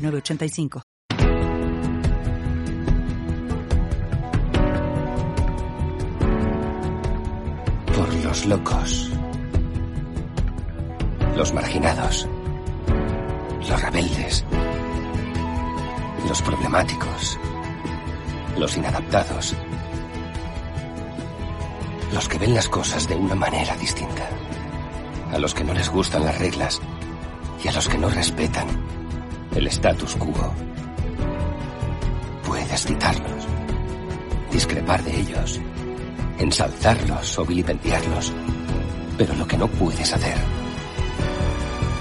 906985. Por los locos. Los marginados. Los rebeldes. Los problemáticos. Los inadaptados. Los que ven las cosas de una manera distinta. A los que no les gustan las reglas y a los que no respetan el status quo. Puedes citarlos, discrepar de ellos, ensalzarlos o vilipendiarlos, pero lo que no puedes hacer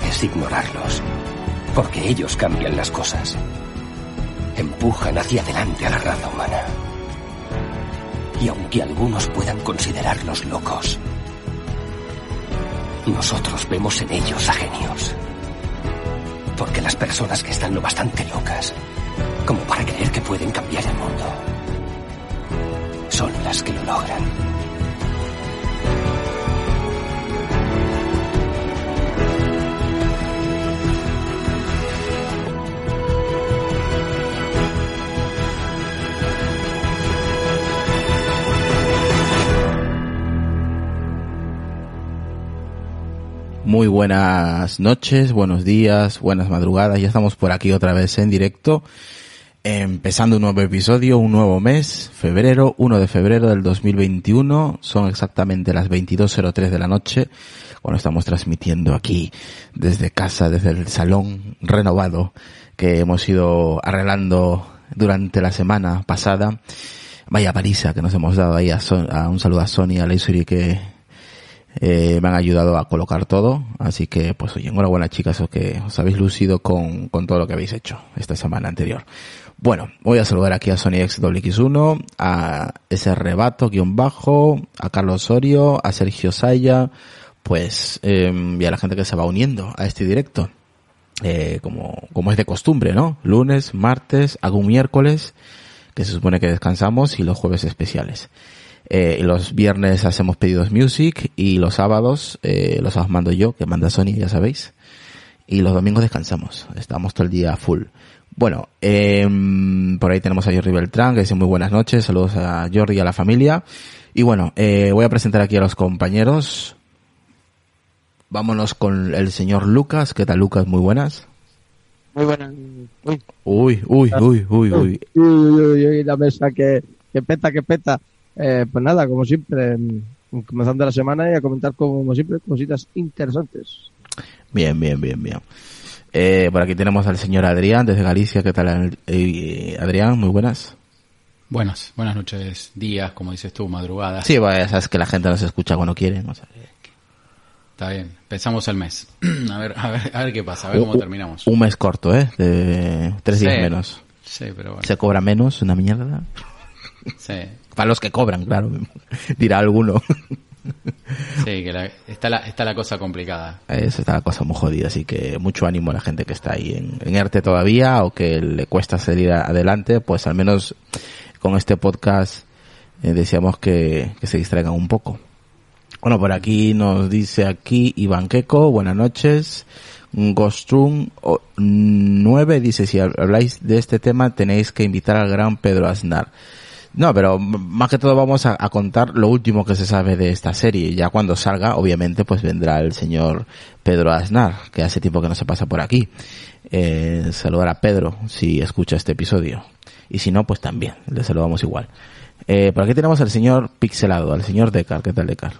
es ignorarlos, porque ellos cambian las cosas, empujan hacia adelante a la raza humana. Y aunque algunos puedan considerarlos locos, nosotros vemos en ellos a genios. Porque las personas que están lo bastante locas como para creer que pueden cambiar el mundo son las que lo logran. Muy buenas noches, buenos días, buenas madrugadas. Ya estamos por aquí otra vez en directo. Empezando un nuevo episodio, un nuevo mes, febrero, 1 de febrero del 2021. Son exactamente las 22.03 de la noche cuando estamos transmitiendo aquí desde casa, desde el salón renovado que hemos ido arreglando durante la semana pasada. Vaya parisa que nos hemos dado ahí a, Son- a un saludo a Sonia, a Leisuri que eh, me han ayudado a colocar todo. Así que, pues oye, enhorabuena chicas, que os habéis lucido con, con todo lo que habéis hecho esta semana anterior. Bueno, voy a saludar aquí a SonyXWX1, a ese rebato guion bajo, a Carlos Osorio, a Sergio Saya, pues, eh, y a la gente que se va uniendo a este directo. Eh, como, como es de costumbre, ¿no? Lunes, martes, algún miércoles, que se supone que descansamos, y los jueves especiales. Eh, los viernes hacemos pedidos music y los sábados, eh, los sábados mando yo, que manda Sony, ya sabéis. Y los domingos descansamos. Estamos todo el día full. Bueno, em, por ahí tenemos a Jordi Beltrán, que dice muy buenas noches. Saludos a Jordi y a la familia. Y bueno, eh, voy a presentar aquí a los compañeros. Vámonos con el señor Lucas. ¿Qué tal, Lucas? Muy buenas. Muy buenas. Uy, Uy, uy, uy, uy, uy. uy, uy, uy, uy, la mesa que, que peta, que peta. Eh, pues nada, como siempre, comenzando la semana y a comentar como siempre cositas interesantes. Bien, bien, bien, bien. Eh, por aquí tenemos al señor Adrián desde Galicia. ¿Qué tal, eh, Adrián? Muy buenas. Buenas, buenas noches, días, como dices tú, madrugadas. Sí, vaya, sabes que la gente nos escucha cuando quiere. o sea, Está bien, pensamos el mes. a ver, a ver, a ver qué pasa, a ver cómo un- terminamos. Un mes corto, ¿eh? De tres días menos. Sí, pero bueno. Se cobra menos, una mierda. Sí, Para los que cobran, claro. Dirá alguno. sí, que la- está, la, está la cosa complicada. Eso está la cosa muy jodida, así que mucho ánimo a la gente que está ahí en, en ERTE todavía o que le cuesta salir adelante, pues al menos con este podcast eh, deseamos que, que se distraigan un poco. Bueno, por aquí nos dice aquí Iván Queco, buenas noches. Gostrum 9 dice, si habláis de este tema tenéis que invitar al gran Pedro Aznar. No, pero más que todo vamos a, a contar lo último que se sabe de esta serie. Ya cuando salga, obviamente, pues vendrá el señor Pedro Aznar, que hace tiempo que no se pasa por aquí. Eh, saludar a Pedro si escucha este episodio. Y si no, pues también, le saludamos igual. Eh, por aquí tenemos al señor Pixelado, al señor Decar. ¿Qué tal, Decar?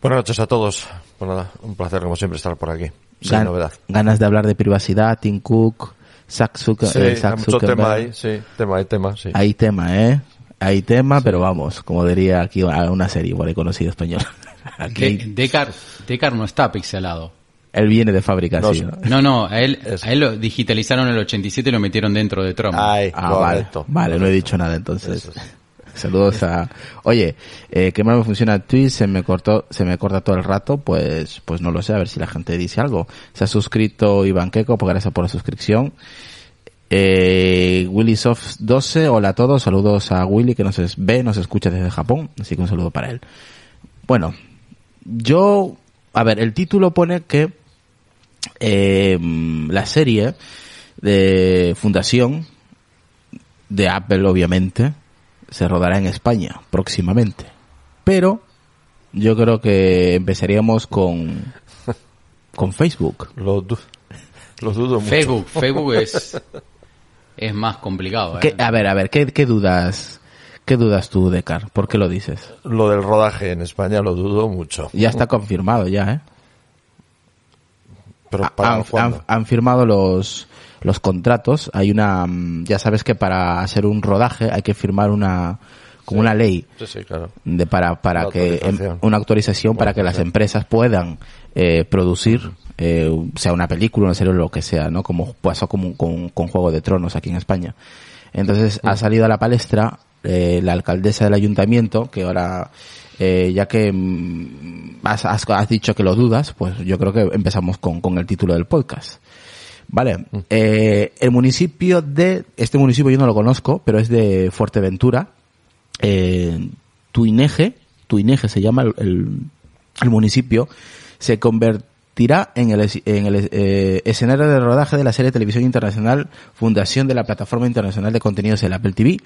Buenas noches a todos. Pues nada, un placer como siempre estar por aquí. Sin Gan- novedad. Ganas de hablar de privacidad, Tim Cook, Zack Zucker- Sí, eh, hay Zack mucho Zuckerberg. tema ahí, sí, tema, hay tema, sí. Hay tema, ¿eh? Hay tema, pero vamos, como diría aquí a una serie igual he conocido español. Aquí De- Decar, Decar no está pixelado. Él viene de fábrica, No, sí. sí. ¿no? No, a él, Es- a él lo digitalizaron en el 87 y lo metieron dentro de Trump. Ay, Ah, vale, correcto. vale, no he dicho nada entonces. Eso es. Saludos a... Oye, eh, ¿qué mal me funciona Twitch? Se me cortó, se me corta todo el rato, pues, pues no lo sé, a ver si la gente dice algo. Se ha suscrito Iván Queco, pues gracias por la suscripción. Eh, WillySoft12, hola a todos, saludos a Willy que nos es- ve, nos escucha desde Japón, así que un saludo para él. Bueno, yo, a ver, el título pone que eh, la serie de Fundación de Apple, obviamente, se rodará en España próximamente. Pero yo creo que empezaríamos con con Facebook. Lo, du- lo dudo mucho. Facebook, Facebook es, es más complicado. ¿eh? ¿Qué- a ver, a ver, ¿qué, qué dudas qué dudas tú, Decar? ¿Por qué lo dices? Lo del rodaje en España lo dudo mucho. Ya está confirmado ya, ¿eh? Pero para han, cuándo? han- han firmado los los contratos. Hay una, mm, ya sabes que para hacer un rodaje hay que firmar una como una ley Sí, sí, claro. de para para Una que em- autorización. una autorización para que las empresas puedan eh, producir eh, sea una película una serie lo que sea no como pasó como con, con Juego de Tronos aquí en España entonces ha salido a la palestra eh, la alcaldesa del ayuntamiento que ahora eh, ya que mm, has, has- has dicho que lo dudas pues yo creo que empezamos con, con el título del podcast Vale, eh, el municipio de, este municipio yo no lo conozco, pero es de Fuerteventura, eh, Tuineje, Tuineje se llama el, municipio, se convertirá en el, es- en el eh, escenario de rodaje de la serie de televisión internacional Fundación de la Plataforma Internacional de Contenidos del Apple TV.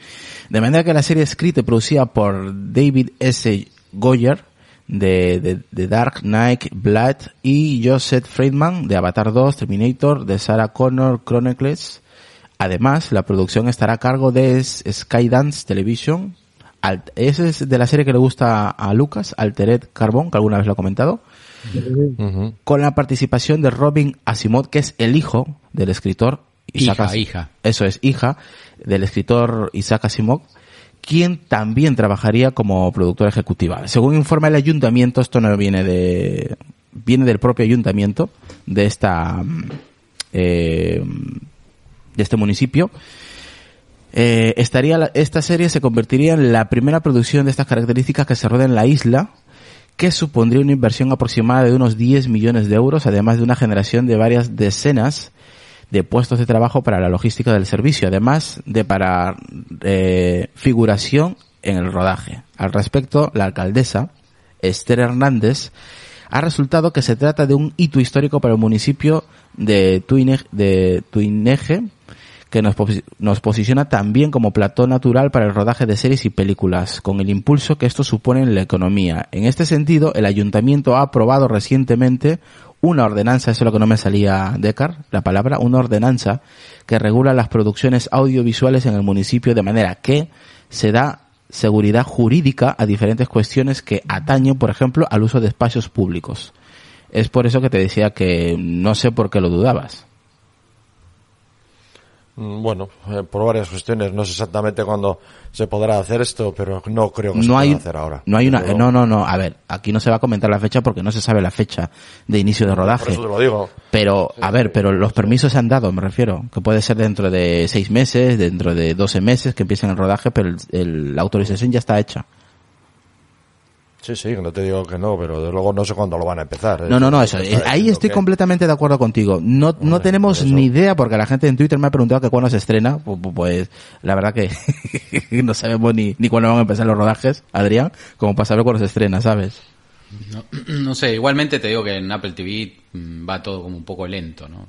De manera que la serie escrita y producida por David S. Goyer, de, de, de Dark Knight, Blood y Joseph Friedman de Avatar 2, Terminator, de Sarah Connor Chronicles. Además, la producción estará a cargo de Skydance Television. Alt- ese es de la serie que le gusta a Lucas, Altered Carbon, que alguna vez lo ha comentado. Con la participación de Robin Asimov, que es el hijo del escritor Isaac Hija, As- hija. Eso es, hija del escritor Isaac Asimov, quien también trabajaría como productora ejecutiva. Según informa el ayuntamiento, esto no viene de, viene del propio ayuntamiento de esta, mm, eh, de este municipio. Eh, estaría esta serie se convertiría en la primera producción de estas características que se roda en la isla, que supondría una inversión aproximada de unos 10 millones de euros, además de una generación de varias decenas de puestos de trabajo para la logística del servicio, además de para eh, figuración en el rodaje. Al respecto, la alcaldesa, Esther Hernández, ha resultado que se trata de un hito histórico para el municipio de Tuineje, de Tuineje que nos, nos posiciona también como plató natural para el rodaje de series y películas, con el impulso que esto supone en la economía. En este sentido, el ayuntamiento ha aprobado recientemente una ordenanza, eso es lo que no me salía, Decar, la palabra, una ordenanza que regula las producciones audiovisuales en el municipio de manera que se da seguridad jurídica a diferentes cuestiones que atañen, por ejemplo, al uso de espacios públicos. Es por eso que te decía que no sé por qué lo dudabas. Mm, Bueno, eh, por varias cuestiones. No sé exactamente cuándo se podrá hacer esto, pero no creo que se no pueda hay hacer ahora. no hay una no no no a ver aquí no se va a comentar la fecha porque no se sabe la fecha de inicio de Por rodaje eso te lo digo. pero a ver pero los permisos se han dado me refiero que puede ser dentro de seis meses dentro de 12 meses que empiecen el rodaje pero el- el- la autorización ya está hecha Sí, sí, no te digo que no, pero de luego no sé cuándo lo van a empezar. no no no eso eh, ahí estoy que- completamente de acuerdo contigo no no tenemos ni idea porque la gente en Twitter me ha preguntado que cuándo se estrena Pu- pu- pues la verdad que no sabemos ni ni cuándo van a empezar los rodajes Adrián como para saber cuándo se estrena sabes No, no sé, igualmente te digo que en Apple TV mm, va todo como un poco lento, ¿no?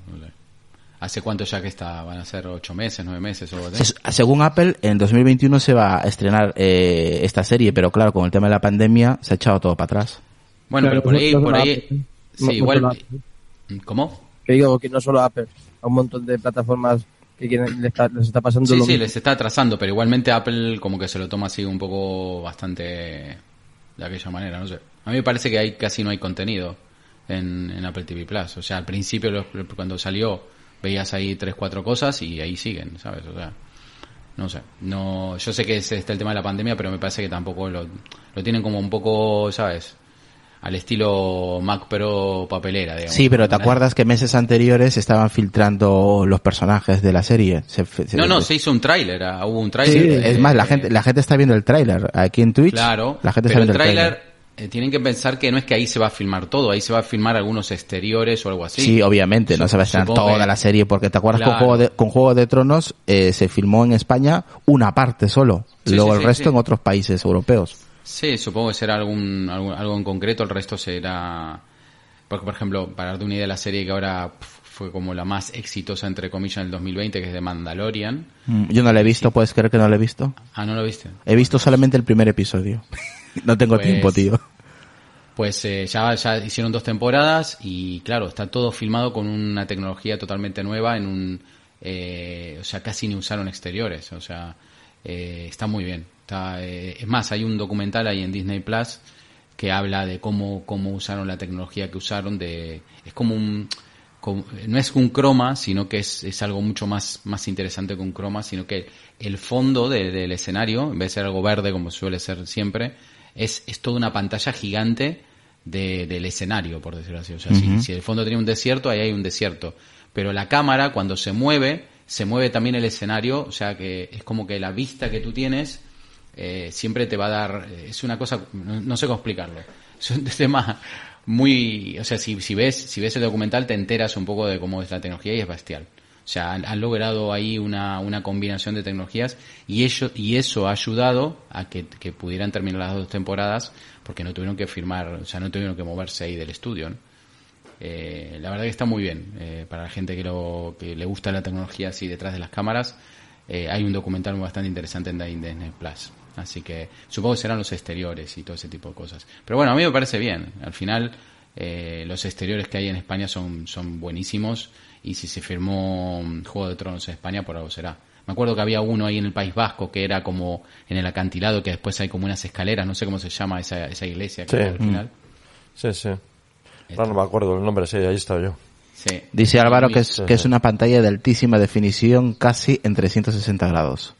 ¿Hace cuánto ya que está? ¿Van a ser ocho meses, nueve meses o algo así? Se- según Apple, en 2021 se va a estrenar eh, esta serie, pero claro, con el tema de la pandemia se ha echado todo para atrás. Bueno, Claro, pero por ahí, no por ahí, Apple, ¿eh? sí, No- igual, solo Apple. ¿cómo? Que digo que no solo Apple, a un montón de plataformas que quieren, les, está, les está pasando Sí, lo sí, mismo. les está atrasando, pero igualmente Apple como que se lo toma así un poco bastante de aquella manera, no sé. A mí me parece que hay casi no hay contenido en, en Apple TV Plus. O sea, al principio lo- cuando salió veías ahí tres, cuatro cosas y ahí siguen, ¿sabes? O sea, no sé. No, yo sé que es, está el tema de la pandemia, pero me parece que tampoco lo, lo tienen como un poco, ¿sabes? al estilo Mac Pro papelera, digamos. Sí, pero ¿te acuerdas que meses anteriores estaban filtrando los personajes de la serie? Se- se- No, no, se hizo un tráiler, ah, hubo un Sí, tráiler. es más, la gente, la gente está viendo el tráiler. Aquí en Twitch, Claro, la gente pero está el viendo el tráiler. Eh, tienen que pensar que no es que ahí se va a filmar todo, ahí se va a filmar algunos exteriores o algo así. Sí, obviamente, no se va a estrenar supongo toda que- la serie, porque te acuerdas con. Juego de, con Juego de Tronos eh, se filmó en España una parte solo, Sí, luego sí, el sí, resto en otros países europeos. Sí, supongo que será algún, algún- algo en concreto, el resto será... Porque, por ejemplo, para darte una idea de la serie que ahora fue como la más exitosa, entre comillas, en el 2020, que es de Mandalorian. Mm, Yo no la he visto, ¿puedes creer que no la he visto? Ah, ¿no lo viste? He visto solamente el primer episodio. no tengo Pues- tiempo, tío. Pues eh, ya, ya hicieron dos temporadas y claro, está todo filmado con una tecnología totalmente nueva en un... eh, o sea, casi ni usaron exteriores, o sea, eh, está muy bien. Está, eh, es más, hay un documental ahí en Disney Plus que habla de cómo, cómo usaron la tecnología que usaron, de es como un... no es un croma, sino que es, es algo mucho más, más interesante que un croma, sino que el fondo de- del escenario, en vez de ser algo verde como suele ser siempre, es, es toda una pantalla gigante de- del escenario, por decirlo así. O sea, si, si el fondo tenía un desierto, ahí hay un desierto. Pero la cámara, cuando se mueve, se mueve también el escenario, o sea que es como que la vista que tú tienes eh, siempre te va a dar, eh, es una cosa, no, no sé cómo explicarlo. Es un tema muy, o sea, si, si ves, si ves el documental te enteras un poco de cómo es la tecnología y es bestial. O sea, han, han logrado ahí una, una combinación de tecnologías y ello, y eso ha ayudado a que, que pudieran terminar las dos temporadas porque no tuvieron que firmar, o sea, no tuvieron que moverse ahí del estudio. ¿no? Eh, la verdad que está muy bien. Eh, para la gente que, lo, que le gusta la tecnología así detrás de las cámaras, eh, hay un documental bastante interesante en Disney Plus. Así que supongo que serán los exteriores y todo ese tipo de cosas. Pero bueno, a mí me parece bien. Al final, eh, los exteriores que hay en España son, son buenísimos. Y si se firmó mm, Juego de Tronos en España, por algo será. Me acuerdo que había uno ahí en el País Vasco que era como en el acantilado, que después hay como unas escaleras, no sé cómo se llama esa, esa iglesia que Sí. hay al final. Sí, sí. Ahora no me acuerdo el nombre, sí, ahí estaba yo. Sí. Dice Álvaro que es, Sí, que es una pantalla de altísima definición, casi en 360 grados.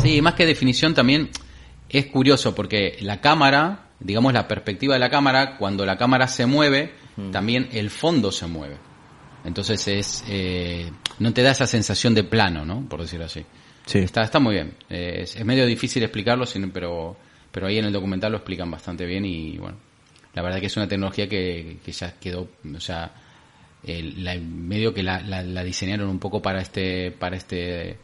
Sí, más que definición también es curioso porque la cámara, digamos la perspectiva de la cámara, cuando la cámara se mueve, también el fondo se mueve. Entonces es eh, no te da esa sensación de plano, ¿no? Por decirlo así. Sí. Está, está muy bien. Eh, es, es medio difícil explicarlo, sin- pero, pero ahí en el documental lo explican bastante bien y bueno, la verdad que es una tecnología que, que ya quedó, o sea, el- la- medio que la, la- la diseñaron un poco para este, para este,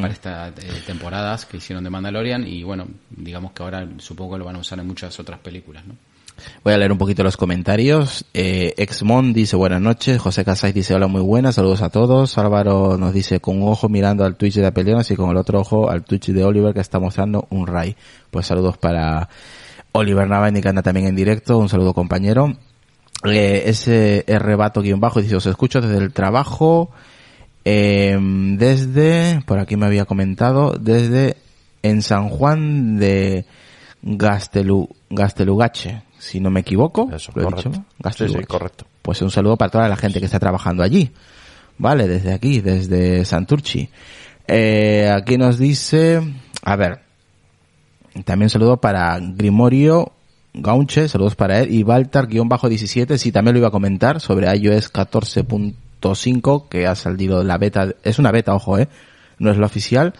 para estas eh, temporadas que hicieron de Mandalorian y bueno, digamos que ahora supongo que lo van a usar en muchas otras películas, ¿no? Voy a leer un poquito los comentarios. Eh, Exmon dice buenas noches. José Casais dice hola muy buenas. Saludos a todos. Álvaro nos dice con un ojo mirando al Twitch de Apelionas y con el otro ojo al Twitch de Oliver que está mostrando un Ray. Pues saludos para Oliver Navani que anda también en directo. Un saludo compañero. Eh, ese rebato guion bajo dice os escucho desde el trabajo. eh, desde, por aquí me había comentado, desde en San Juan de Gastelu, Gastelugache, si no me equivoco. Eso, ¿lo he correcto. dicho? Sí, sí, Gastelugache. correcto. Pues un saludo para toda la gente que está trabajando allí. Vale, desde aquí, desde Santurchi. Eh, aquí nos dice, a ver, también un saludo para Grimorio Gaunche, saludos para él, y Baltar-17, sí, también lo iba a comentar sobre iOS 14.5, que ha salido la beta, es una beta, ojo, eh, no es la oficial.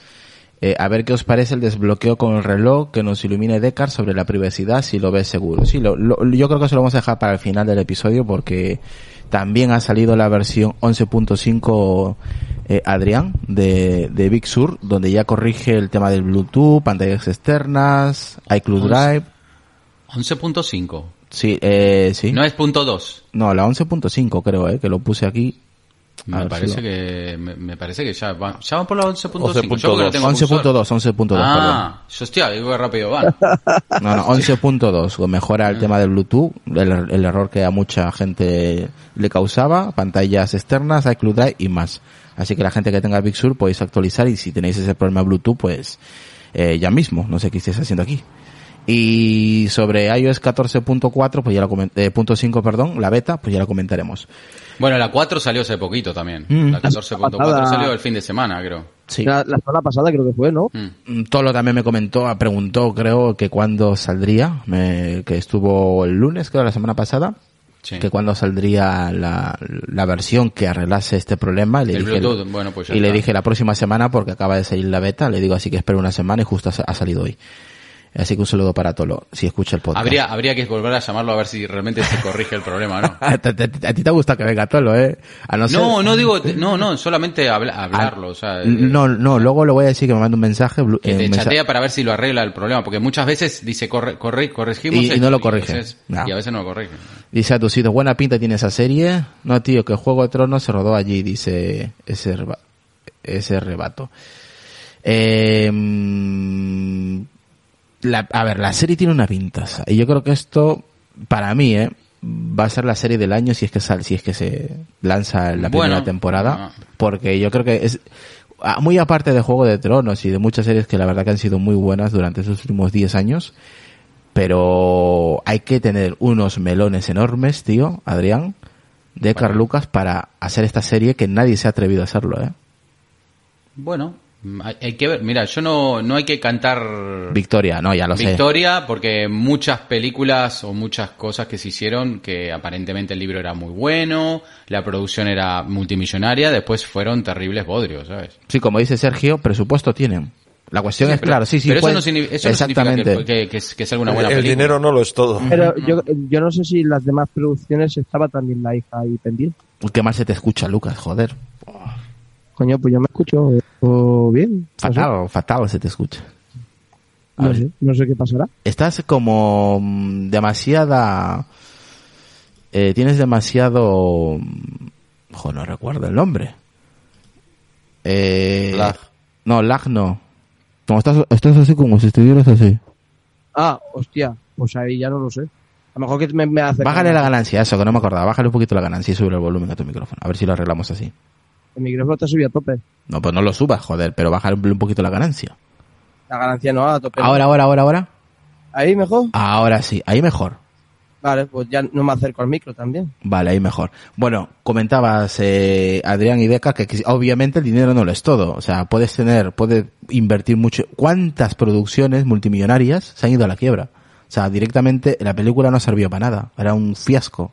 Eh, a ver qué os parece el desbloqueo con el reloj que nos ilumine Decar sobre la privacidad, si lo ves seguro. Sí, lo, lo- yo creo que se lo vamos a dejar para el final del episodio porque también ha salido la versión 11.5 eh, Adrián de, de Big Sur, donde ya corrige el tema del Bluetooth, pantallas externas, iCloud Drive. 11.5. Sí, eh, sí. No es punto 2. No, la 11.5 creo, eh, que lo puse aquí. Me parece si lo- que me, me parece que ya va, ya va por la 11.5. 11.2. Yo porque lo tengo 11.2, 11.2, perdón. Ah, yo hostia, digo que rápido va. No, no, 11.2, o mejora el tema del Bluetooth, el, el error que a mucha gente le causaba, pantallas externas, iCloud Drive y más. Así que la gente que tenga Big Sur podéis actualizar y si tenéis ese problema Bluetooth, pues eh, ya mismo, no sé qué estáis haciendo aquí. Y sobre iOS 14.4, pues ya comenté, eh, punto 5, perdón, la beta, pues ya la comentaremos. Bueno, la 4 salió hace poquito también. Mm. La 14.4 Pasada. salió el fin de semana, creo. Sí. La, la semana pasada creo que fue, ¿no? Mm. Mm, Tolo también me comentó, ah, preguntó, creo, que cuándo saldría, me- que estuvo el lunes, creo, la semana pasada, Sí. que cuándo saldría la, la versión que arreglase este problema. Y le El dije, Bluetooth, bueno, pues ya y le dije la próxima semana porque acaba de salir la beta, le digo así que espero una semana y justo ha, ha salido hoy. Así que un saludo para Tolo, si escucha el podcast. Habría, habría que volver a llamarlo a ver si realmente se corrige el problema, ¿no? a, ti- a te gusta que venga Tolo, ¿eh? A no, ser- No, no digo, no, no, solamente habla- hablarlo, o sea, No, no, luego le voy a decir que me mande un mensaje. que eh, te chatea para ver si lo arregla el problema, porque muchas veces dice corre, corre, corregimos Y- y no lo a corrige. veces- No. Y a veces no lo corrige. Dice Atucido, buena pinta tiene esa serie. No, tío, que Juego de Tronos se rodó allí, dice ese, ese rebato. Eh, la- a ver, la serie tiene una pintaza. Y yo creo que esto, para mí, eh, va a ser la serie del año si es que sal, si es que se lanza la Bueno, primera temporada. Porque yo creo que es, muy aparte de Juego de Tronos y de muchas series que la verdad que han sido muy buenas durante estos últimos 10 años, pero hay que tener unos melones enormes, tío, Adrián, de Carl Lucas para hacer esta serie que nadie se ha atrevido a hacerlo, ¿eh? Bueno, hay, hay que ver, mira, yo no, no hay que cantar Victoria, no, ya lo sé. Victoria porque muchas películas o muchas cosas que se hicieron que aparentemente el libro era muy bueno, la producción era multimillonaria, después fueron terribles bodrios, ¿sabes? Sí, como dice Sergio, presupuesto tienen. La cuestión Sí, es, pero- claro, sí, sí. Pero puede- eso no, signi- eso no significa Exactamente. que, que, que, es- que sea una buena el película. dinero no lo es todo. Pero yo, yo no sé si las demás producciones estaba también la hija ahí pendiente. ¿Qué más se te escucha, Lucas? Joder. Coño, pues yo me escucho oh, bien. Fatal, fatal se te escucha. A no ver. sé, no sé qué pasará. Estás como mm, demasiada... eh, tienes demasiado... mm, Ojo, no recuerdo el nombre. Eh, Lag. No, lag no. Como estás, estás así como si estuvieras así. Ah, hostia, pues ahí ya no lo sé. A lo mejor que me, me hace... Bájale la ganancia, eso, que no me acordaba. Bájale un poquito la ganancia y sube el volumen a tu micrófono. A ver si lo arreglamos así. El micrófono está subido a tope. No, pues no lo subas, joder, pero bájale un poquito la ganancia. La ganancia no a tope. Ahora, ahora, ahora, ahora. ¿Ahí mejor? Ahora sí, ahí mejor. Vale, pues ya no me acerco al micro también. Vale, ahí mejor. Bueno, comentabas, eh, Adrián y Deca, que, que obviamente el dinero no lo es todo. O sea, puedes tener, puedes invertir mucho. ¿Cuántas producciones multimillonarias se han ido a la quiebra? O sea, directamente la película no sirvió para nada. Era un fiasco.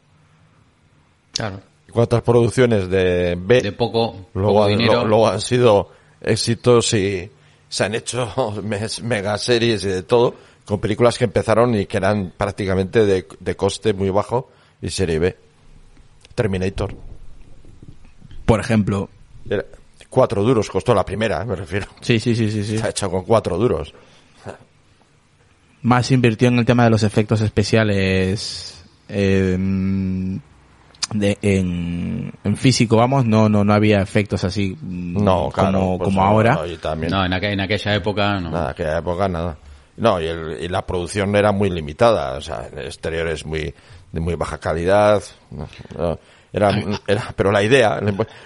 Claro. ¿Cuántas producciones de B De poco, luego, poco dinero. lo- luego han sido éxitos y se han hecho mes- mega series y de todo con películas que empezaron y que eran prácticamente de, de coste muy bajo y serie B. Terminator. Por ejemplo. Era- cuatro duros costó la primera, me refiero. Sí, sí, sí, sí, sí. Se ha hecho con cuatro duros. Más invirtió en el tema de los efectos especiales eh, de, en, en físico, vamos, no, no, no había efectos así mm, No, claro. como, pues como no, ahora. no, y también. No, en, aqu- en aquella época no. Nada, aquella época nada. No, y, el- y la producción era muy limitada, o sea, el exterior es muy, de muy baja calidad. no, no, era, era, pero la idea,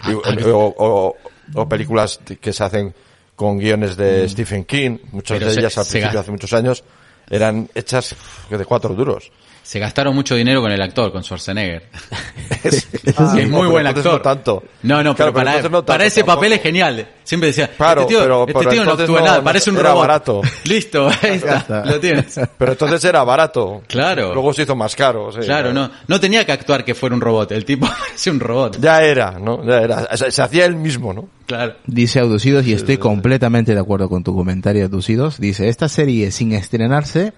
y- o, o- o películas que se hacen con guiones de Stephen King, muchas Pero de se- ellas al se principio, ga- hace muchos años, eran hechas de cuatro duros. Se gastaron mucho dinero con el actor, con Schwarzenegger. Es, Ah, es muy buen actor. No tanto. No, no, Claro, pero, para, no para tanto ese papel tampoco. es genial. Siempre decía, Claro, este tío, pero- este pero tío no actúa no- nada, parece un era robot. barato. Listo, ahí está, lo tienes. Pero entonces era barato. Claro. Luego se hizo más caro. sí, Claro, no, no tenía que actuar que fuera un robot, el tipo parecía un robot. Ya era, ¿no? Ya era. Se, se hacía él mismo, ¿no? Claro. Dice Auducidos, y estoy completamente de acuerdo con tu comentario, Auducidos. Dice, esta serie sin estrenarse,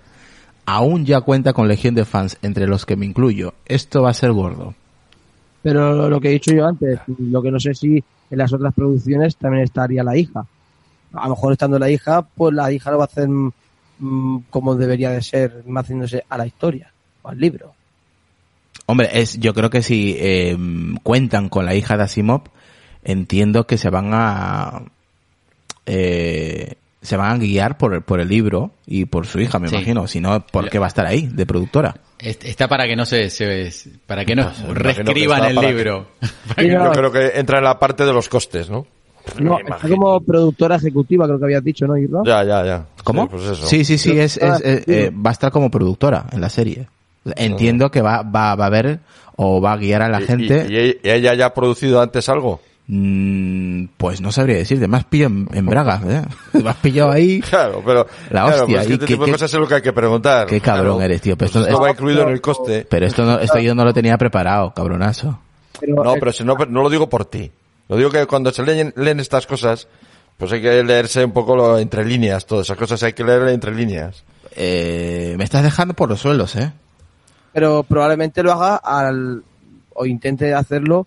aún ya cuenta con legión de fans, entre los que me incluyo. Esto va a ser gordo. Pero lo que he dicho yo antes, lo que no sé si en las otras producciones también estaría la hija. A lo mejor estando la hija, pues la hija lo va a hacer mm, como debería de ser, más haciéndose a la historia o al libro. Hombre, es, yo creo que si eh, cuentan con la hija de Asimov, entiendo que se van a eh, se van a guiar por el, por el libro y por su hija, me Sí. imagino. Si no, ¿por qué va a estar ahí de productora? Est- Está para que no se, se- para que no Pues, reescriban el que- libro. Yo creo que entra en la parte de los costes, ¿no? no, está como productora ejecutiva, creo que habías dicho, ¿no, Irra? Ya, ya, ya. ¿Cómo? Sí, pues eso. Sí, sí, sí, es, es, Ah, eh, eh, va a estar como productora en la serie. Entiendo que va, va, va a ver o va a guiar a la Y- gente. Y, y ella ya ha producido antes algo? Mm, Pues no sabría decirte, me has pillado en, en Braga, ¿eh? Me has pillado ahí. Claro, pero, La claro, hostia, pues es que y este qué- tipo de cosas es lo que hay que preguntar. Qué cabrón Claro. eres, tío. Pero Pues esto, esto va incluido en el coste. pero esto, no, esto yo no lo tenía preparado, cabronazo. No, pero si no, no lo digo por ti. Lo digo que cuando se leen, leen estas cosas, pues hay que leerse un poco lo, entre líneas, todas esas cosas hay que leer entre líneas. Eh, me estás dejando por los suelos, ¿eh? pero probablemente lo haga al o intente hacerlo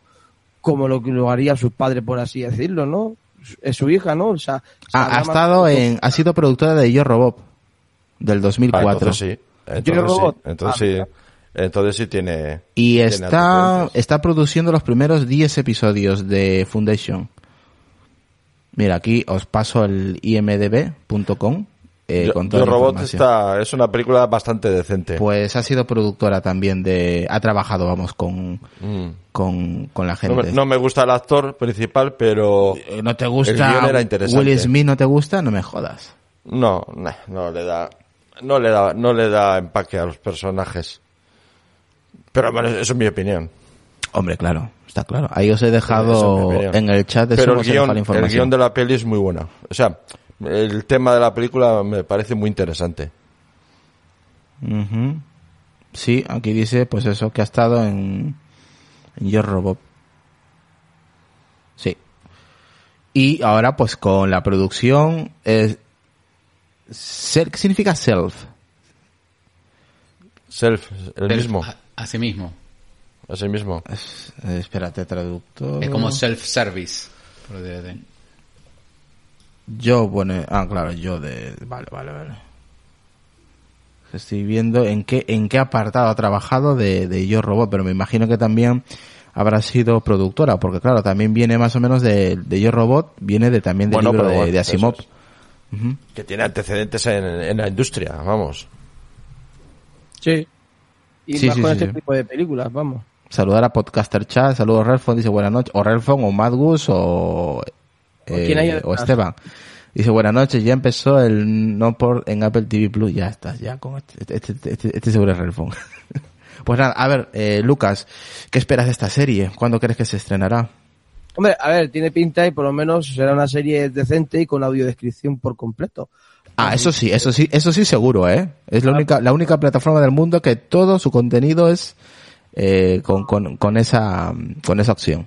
como lo que lo haría sus padres por así decirlo no es su hija no o sea Ah, ha estado en, ha sido productora de Yo Robot del Ah, 2004. entonces sí. Entonces Robot. sí. Entonces Ah, sí. Entonces sí tiene. Y tiene está, está produciendo los primeros 10 episodios de Foundation. Mira, aquí os paso el imdb.com eh, Yo, con toda Yo Robot está, es una película bastante decente. Pues ha sido productora también de, ha trabajado, vamos, con, Mm. con, con la No, gente. me, no me gusta el actor principal, pero Eh, ¿No te el gusta guion era interesante. Will Smith? ¿No te gusta? No me jodas. no, no, no le da, no le da, no le da empaque a los personajes. Pero bueno, eso es mi opinión. Hombre, claro, está claro. Ahí os he es dejado opinión. en el chat de Pero el guion, la el guion de la peli es muy buena. O sea, el tema de la película me parece muy interesante. Sí, aquí dice, pues eso, que ha estado en, en Yo Robot. Sí. Y ahora, pues con la producción, es, ser- ¿qué significa self? Self, el mismo, a- Así mismo. es el mismo. Es- eh, espérate, traductor. Es como self-service. Yo, bueno, ah, claro, yo de, vale, vale, vale. Estoy viendo en qué, en qué apartado ha trabajado de, de Yo Robot, pero me imagino que también habrá sido productora, porque claro, también viene más o menos de, de Yo Robot, viene de también del Bueno, libro de, bueno, de Asimov. Que tiene antecedentes en, en la industria, vamos. sí y Sí, más sí, con sí, este sí. tipo de películas vamos Saludar a Podcaster Chat, saludos Relfon, dice buenas noches, o Relfon, o Madgus, o, eh, o? Esteban. Dice buenas noches, ya empezó el no por en Apple TV Plus, ya estás, ya con este, este, este, este, este seguro es Relfon. pues nada, a ver, eh, Lucas, ¿qué esperas de esta serie? ¿Cuándo crees que se estrenará? hombre a ver tiene pinta y por lo menos será una serie decente y con audiodescripción por completo Ah, eso sí, eso sí, eso sí seguro, ¿eh? Es la única, la única plataforma del mundo que todo su contenido es eh, con, con, con esa, con esa opción.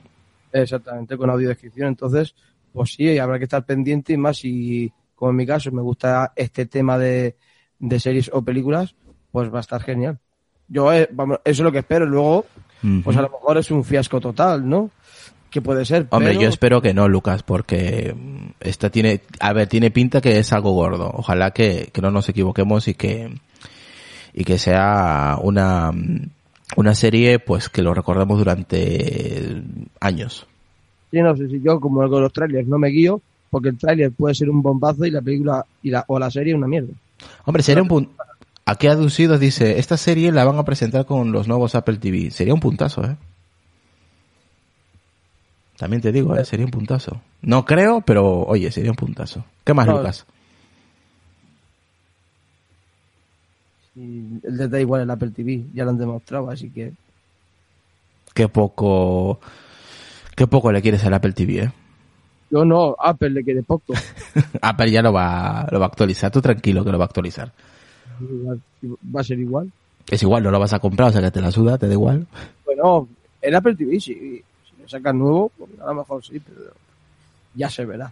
Exactamente, con audiodescripción. Entonces, pues sí, habrá que estar pendiente y más si, como en mi caso, me gusta este tema de, de series o películas, pues va a estar genial. Yo, eh, vamos, eso es lo que espero. Luego, pues a lo mejor es un fiasco total, ¿no? Que puede ser. Hombre, pero- yo espero que no, Lucas, porque mm, esta tiene, a ver, tiene pinta que es algo gordo. Ojalá que, que no nos equivoquemos y que, y que sea una, mm, una serie, pues, que lo recordemos durante años. Sí, no sé si yo, como con los trailers, no me guío, porque el trailer puede ser un bombazo y la película y la, o la serie una mierda. Hombre, sería un punto, aquí aducidos dice, esta serie la van a presentar con los nuevos Apple TV. Sería un puntazo, eh. También te digo, eh, sería un puntazo. No creo, pero oye, sería un puntazo. ¿Qué más, No, Lucas? El de da igual el Apple TV, ya lo han demostrado, así que Qué poco, qué poco le quieres al Apple TV, eh. yo no, Apple le quede poco. Apple ya lo va, lo va a actualizar. Tú tranquilo que lo va a actualizar. Va a ser igual. Es igual, no lo vas a comprar, o sea que te la suda, te da igual. Bueno, el Apple TV sí, si lo sacan nuevo, pues a lo mejor sí, pero ya se verá.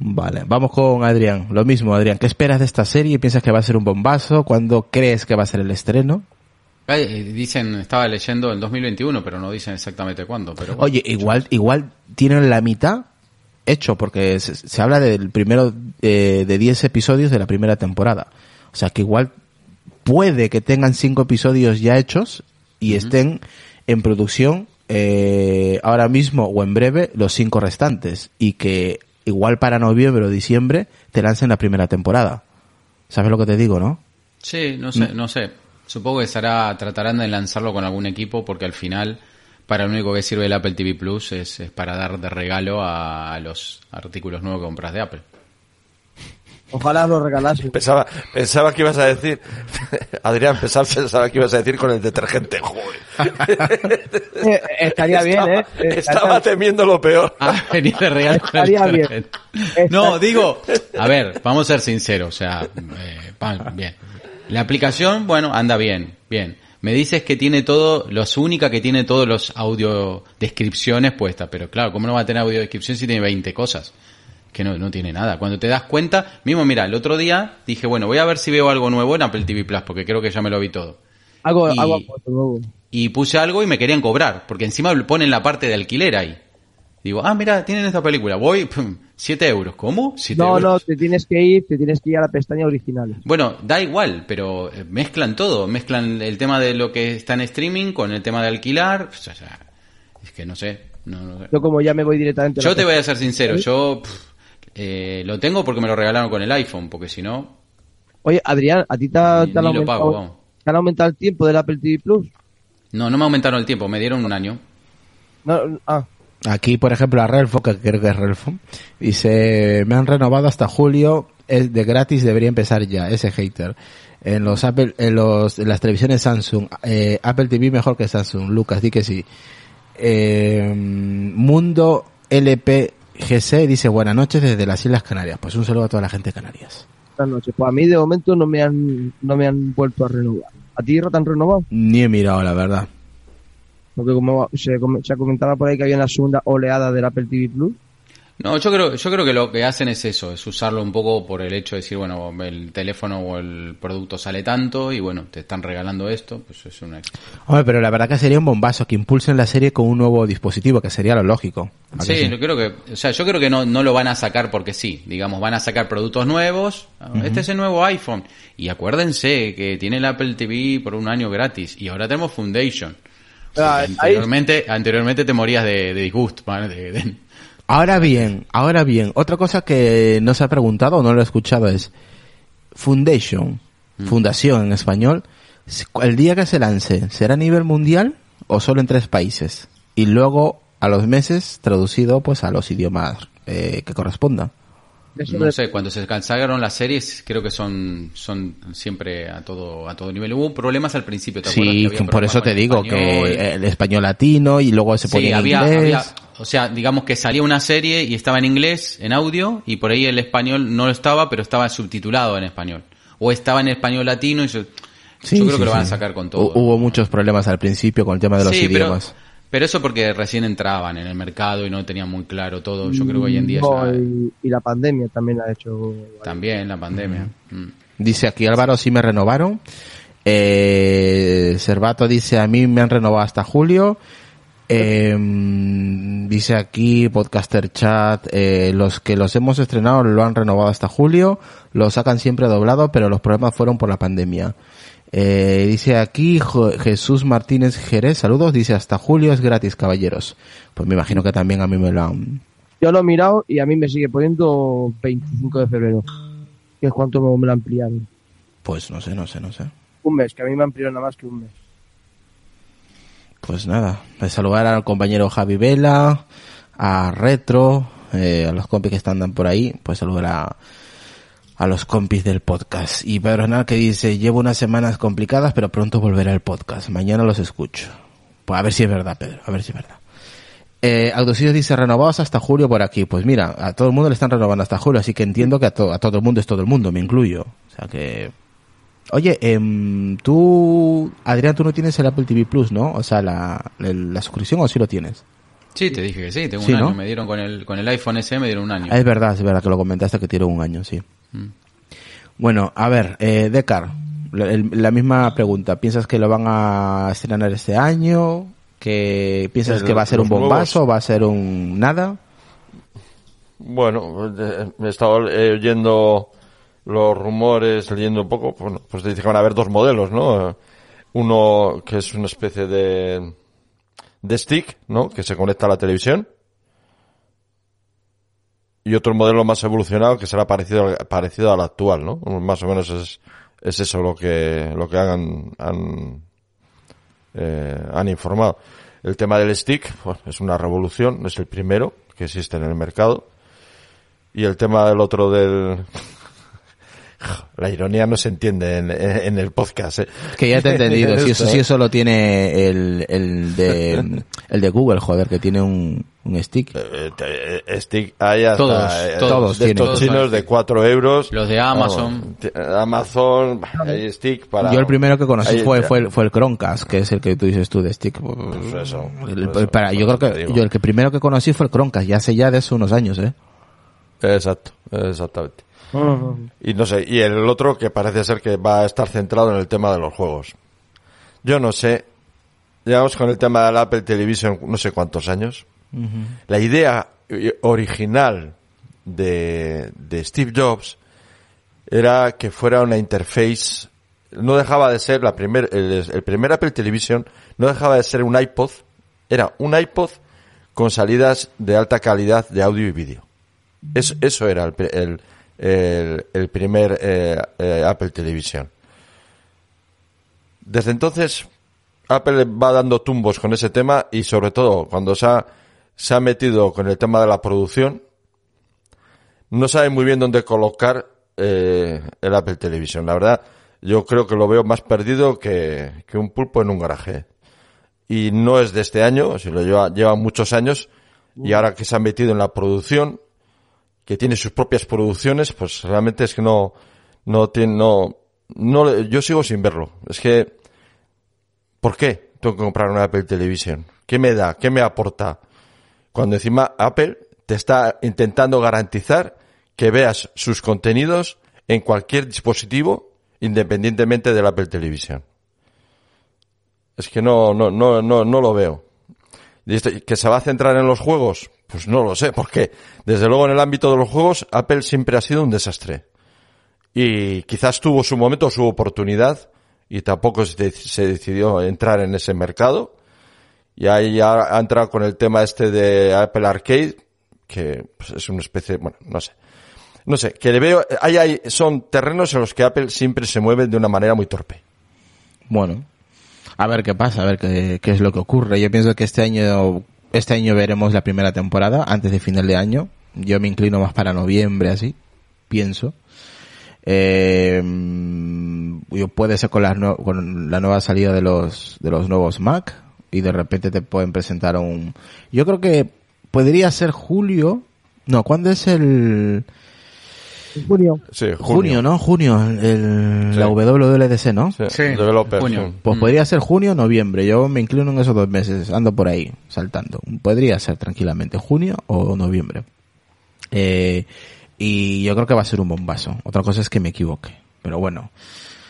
Vale, vamos con Adrián. Lo mismo, Adrián. ¿Qué esperas de esta serie? ¿Piensas que va a ser un bombazo? ¿Cuándo crees que va a ser el estreno? Eh, Dicen, estaba leyendo el 2021, pero no dicen exactamente cuándo. Pero bueno, Oye, igual, igual tienen la mitad hecho, porque se, se habla del primero eh, de 10 episodios de la primera temporada. O sea que igual puede que tengan 5 episodios ya hechos y estén en producción eh, ahora mismo o en breve los 5 restantes. Y que igual para noviembre o diciembre te lancen la primera temporada. ¿Sabes lo que te digo, no? Sí, no sé, no sé. Supongo que será, tratarán de lanzarlo con algún equipo porque al final, para lo único que sirve el Apple TV Plus es, es para dar de regalo a, a los artículos nuevos que compras de Apple. Ojalá lo regalase. Pensaba, pensaba que ibas a decir, Adrián, pensaba, pensaba que ibas a decir con el detergente. Joder. Eh, estaría bien, ¿eh? Estaba temiendo lo peor. Ah, venir de regalo con el Estaría bien. detergente. No, digo, a ver, vamos a ser sinceros, o sea, eh, bien. La aplicación, bueno, anda bien, bien. Me dices que tiene todo, los única que tiene todos los audio descripciones puestas, pero claro, ¿cómo no va a tener audio descripción si tiene 20 cosas? Que no, no tiene nada. Cuando te das cuenta, mismo mira, el otro día dije, bueno, voy a ver si veo algo nuevo en Apple TV Plus, porque creo que ya me lo vi todo. Algo, Y- nuevo. y puse algo y me querían cobrar, porque encima ponen la parte de alquiler ahí. Digo, ah, mira, tienen esta película, voy, pum, 7 euros. ¿Cómo? 7 No, no, te tienes que ir, te tienes que ir a la pestaña original. Bueno, da igual, pero eh, mezclan todo, mezclan el tema de lo que está en streaming con el tema de alquilar, o sea, es que no sé, no, no sé. Yo como ya me voy directamente a la Yo te voy a ser sincero, yo pff, eh, lo tengo porque me lo regalaron con el iPhone, porque si no, Oye, Adrián, ¿a ti te, Ni- te han aumentado, pago, te han aumentado el tiempo del Apple TV Plus? no, no me aumentaron el tiempo, me dieron un año. No, ah, Aquí, por ejemplo, a Relfo, que creo que es Relfo, dice, me han renovado hasta julio, es de gratis, debería empezar ya, ese hater. En los Apple, en los, en las televisiones Samsung, eh, Apple TV mejor que Samsung, Lucas, di que sí. Eh, Mundo LPGC dice, buenas noches desde las Islas Canarias. Pues un saludo a toda la gente de Canarias. buenas noches. Pues a mí de momento no me han, no me han vuelto a renovar. ¿A ti te han renovado? Ni he mirado, la verdad. Porque como se, com- se comentaba por ahí que había una segunda oleada del Apple TV Plus. No, yo creo, yo creo que lo que hacen es eso, es usarlo un poco por el hecho de decir, bueno, el teléfono o el producto sale tanto y bueno, te están regalando esto, pues es una... Hombre, pero la verdad que sería un bombazo que impulsen la serie con un nuevo dispositivo, que sería lo lógico. ¿A que Sí, yo creo que, o sea, yo creo que no, no lo van a sacar porque sí, digamos, van a sacar productos nuevos, este es el nuevo iPhone, y acuérdense que tiene el Apple TV por un año gratis, y ahora tenemos Foundation. Ah, ahí- anteriormente, anteriormente te morías de, de disgusto, ¿vale? De- de- Ahora bien, ahora bien, otra cosa que no se ha preguntado o no lo he escuchado es Foundation, fundación en español, el día que se lance, ¿será a nivel mundial o solo en tres países? Y luego a los meses traducido pues a los idiomas eh, que correspondan. No sé, cuando se consagraron las series, creo que son, son siempre a todo, a todo nivel. Hubo problemas al principio, ¿te? Sí, Que por eso te digo español. que el español latino y luego se Sí, ponía en había, inglés. había- o sea, digamos que salía una serie y estaba en inglés, en audio, y por ahí el español no lo estaba, pero estaba subtitulado en español. O estaba en español latino y se- Sí, yo creo sí, que lo van a sí. sacar con todo. Hu- Hubo muchos problemas al principio con el tema de los Sí, pero, idiomas. Pero eso porque recién entraban en el mercado y no tenían muy claro todo. Yo creo que hoy en día No, ya, y, y la pandemia también ha hecho. también la pandemia. Mm. Dice aquí Álvaro, sí me renovaron. Eh, Cervato dice, a mí me han renovado hasta julio. Eh, dice aquí Podcaster Chat, eh, los que los hemos estrenado lo han renovado hasta julio, lo sacan siempre doblado, pero los problemas fueron por la pandemia. Eh, dice aquí Jo- Jesús Martínez Jerez, saludos, dice hasta julio es gratis, caballeros. Pues me imagino que también a mí me lo han... Yo lo he mirado y a mí me sigue poniendo 25 de febrero. Que es cuánto me, lo ampliaron. Pues no sé, no sé, no sé. Un mes, que a mí me ampliaron nada más que un mes. Pues nada, de saludar al compañero Javi Vela, a Retro, eh, a los compis que están por ahí, pues saludar a, a los compis del podcast. Y Pedro Hernán que dice, llevo unas semanas complicadas, pero pronto volverá el podcast. Mañana los escucho. Pues a ver si es verdad, Pedro, a ver si es verdad. Eh, Aldosidio dice, renovados hasta julio por aquí. Pues mira, a todo el mundo le están renovando hasta julio, así que entiendo que a, to- a todo el mundo es todo el mundo, me incluyo. O sea que... Oye, em, tú, Adrián, tú no tienes el Apple TV Plus, ¿no? O sea, la, el- la suscripción o sí lo tienes. Sí, te dije que sí, tengo Sí, un año. ¿no? Me dieron con el, con el iPhone SE, me dieron un año. Ah, es verdad, es verdad que lo comentaste que tiene un año, sí. Mm. Bueno, a ver, eh, Decar, la, misma pregunta. ¿Piensas que lo van a estrenar este año? ¿Que piensas El- que va a ser un bombazo? nuevos. ¿Va a ser un nada? Bueno, eh, me he estado eh, oyendo los rumores, leyendo un poco, pues dice que van a haber dos modelos, ¿no? Eh, Uno que es una especie de, de stick, ¿no? Que se conecta a la televisión. Y otro modelo más evolucionado que será parecido, parecido al actual, ¿no? Más o menos es, es eso lo que, lo que han, han, eh, han informado. El tema del stick, pues, es una revolución, es el primero que existe en el mercado. Y el tema del otro del, La ironía no se entiende en, en el podcast. ¿eh? Que ya te he entendido. si eso, si eso lo tiene el, el de, el de Google, joder, que tiene un, un stick. Eh, eh, Stick hay hasta, Todos, eh, todos de tienen. estos chinos de 4 euros. Los de Amazon. Amazon, hay Stick para... Yo el primero que conocí fue, fue, el, fue el Chromecast, que es el que tú dices tú de stick. Pues eso, El- pues eso, para, yo creo que yo el que primero que conocí fue el Chromecast, ya hace ya de eso unos años, eh. Exacto, exactamente. Y no sé, y el otro que parece ser que va a estar centrado en el tema de los juegos. Yo no sé, llevamos con el tema del Apple Television no sé cuántos años. La idea original de, de Steve Jobs era que fuera una interface, no dejaba de ser la primer, el, el primer Apple Television, no dejaba de ser un iPod, era un iPod con salidas de alta calidad de audio y vídeo. Eso, eso era el, el, el, el primer eh, eh, Apple Television. Desde entonces, Apple va dando tumbos con ese tema y sobre todo cuando se ha, se ha metido con el tema de la producción, no sabe muy bien dónde colocar eh, el Apple Television. La verdad, yo creo que lo veo más perdido que, que un pulpo en un garaje. Y no es de este año, si lo lleva, lleva muchos años, y ahora que se ha metido en la producción, que tiene sus propias producciones, pues realmente es que no, no tiene, no, no, yo sigo sin verlo. Es que, ¿por qué tengo que comprar una Apple Television? ¿Qué me da? ¿Qué me aporta? Cuando encima Apple te está intentando garantizar que veas sus contenidos en cualquier dispositivo independientemente del Apple Television. Es que no, no, no, no, no lo veo. ¿Y esto- ¿Que se va a centrar en los juegos? Pues no lo sé, porque desde luego en el ámbito de los juegos Apple siempre ha sido un desastre. Y quizás tuvo su momento, su oportunidad, y tampoco se, decidió entrar en ese mercado. Y ahí ya ha entrado con el tema este de Apple Arcade, que pues, es una especie, bueno, no sé. No sé, que le veo, ahí hay, son terrenos en los que Apple siempre se mueve de una manera muy torpe. Bueno, a ver qué pasa, a ver qué es lo que ocurre. Yo pienso que este año, este año veremos la primera temporada antes de final de año. Yo me inclino más para noviembre, así, pienso. Eh, puede ser con la, con la nueva salida de los, de los nuevos Mac y de repente te pueden presentar un, yo creo que podría ser julio, no, ¿cuándo es el, junio. Sí, junio, ¿no? Junio, el, Sí. la WWDC, ¿no? Sí, Sí, developer, junio. sí. Pues Mm. podría ser junio o noviembre. Yo me inclino en esos dos meses. Ando por ahí, saltando. Podría ser tranquilamente junio o noviembre. Eh, y yo creo que va a ser un bombazo. Otra cosa es que me equivoque. Pero bueno,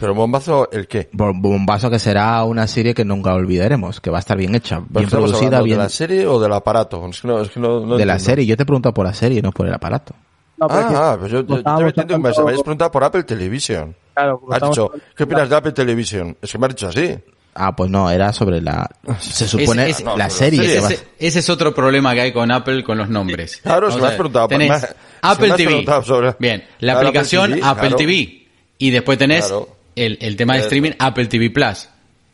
Pero bombazo, ¿el qué? bo- bombazo que será una serie que nunca olvidaremos. Que va a estar bien hecha, ¿Pero bien producida, bien... ¿De la serie o del aparato? Es que no, es que no, no de la serie. Yo te he preguntado por la serie, no por el aparato. No, es Ah, ah, pues yo, yo, yo te entiendo que me habéis preguntado por Apple Television. Claro, Has dicho, hablando- ¿qué opinas de Apple Television? Es que me has dicho así. Ah, pues no, era sobre la... Se supone es- la no, serie. Ese, ese es otro problema que hay con Apple con los nombres. Claro, si me has preguntado, tenés me si Apple TV. sobre- Bien, la Claro, Apple aplicación TV, Apple claro. TV. Y después tenés Claro. el, el tema de Eso. streaming Apple TV Plus.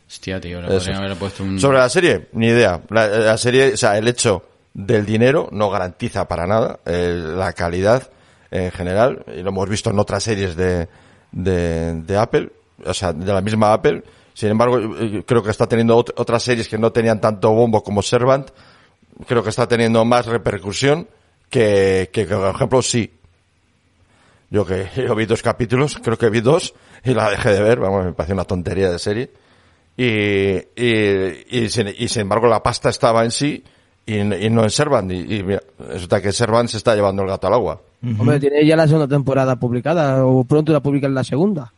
Hostia, tío, podrían haber puesto un... Sobre la serie, ni idea. La, la serie, o sea, el hecho del dinero no garantiza para nada eh, la calidad en general. Y lo hemos visto en otras series de, de, de Apple, o sea, de la misma Apple. Sin embargo, eh, creo que está teniendo ot- otras series que no tenían tanto bombo como Servant. Creo que está teniendo más repercusión que, que, por ejemplo, sí. Yo que yo vi dos capítulos, creo que vi dos y la dejé de ver, vamos, me pareció una tontería de serie. Y, y, y sin embargo la pasta estaba en sí y, y no en Servant. Y, y mira, resulta que Servant se está llevando el gato al agua. Hombre, tiene ya la segunda temporada publicada, o pronto la publican la segunda.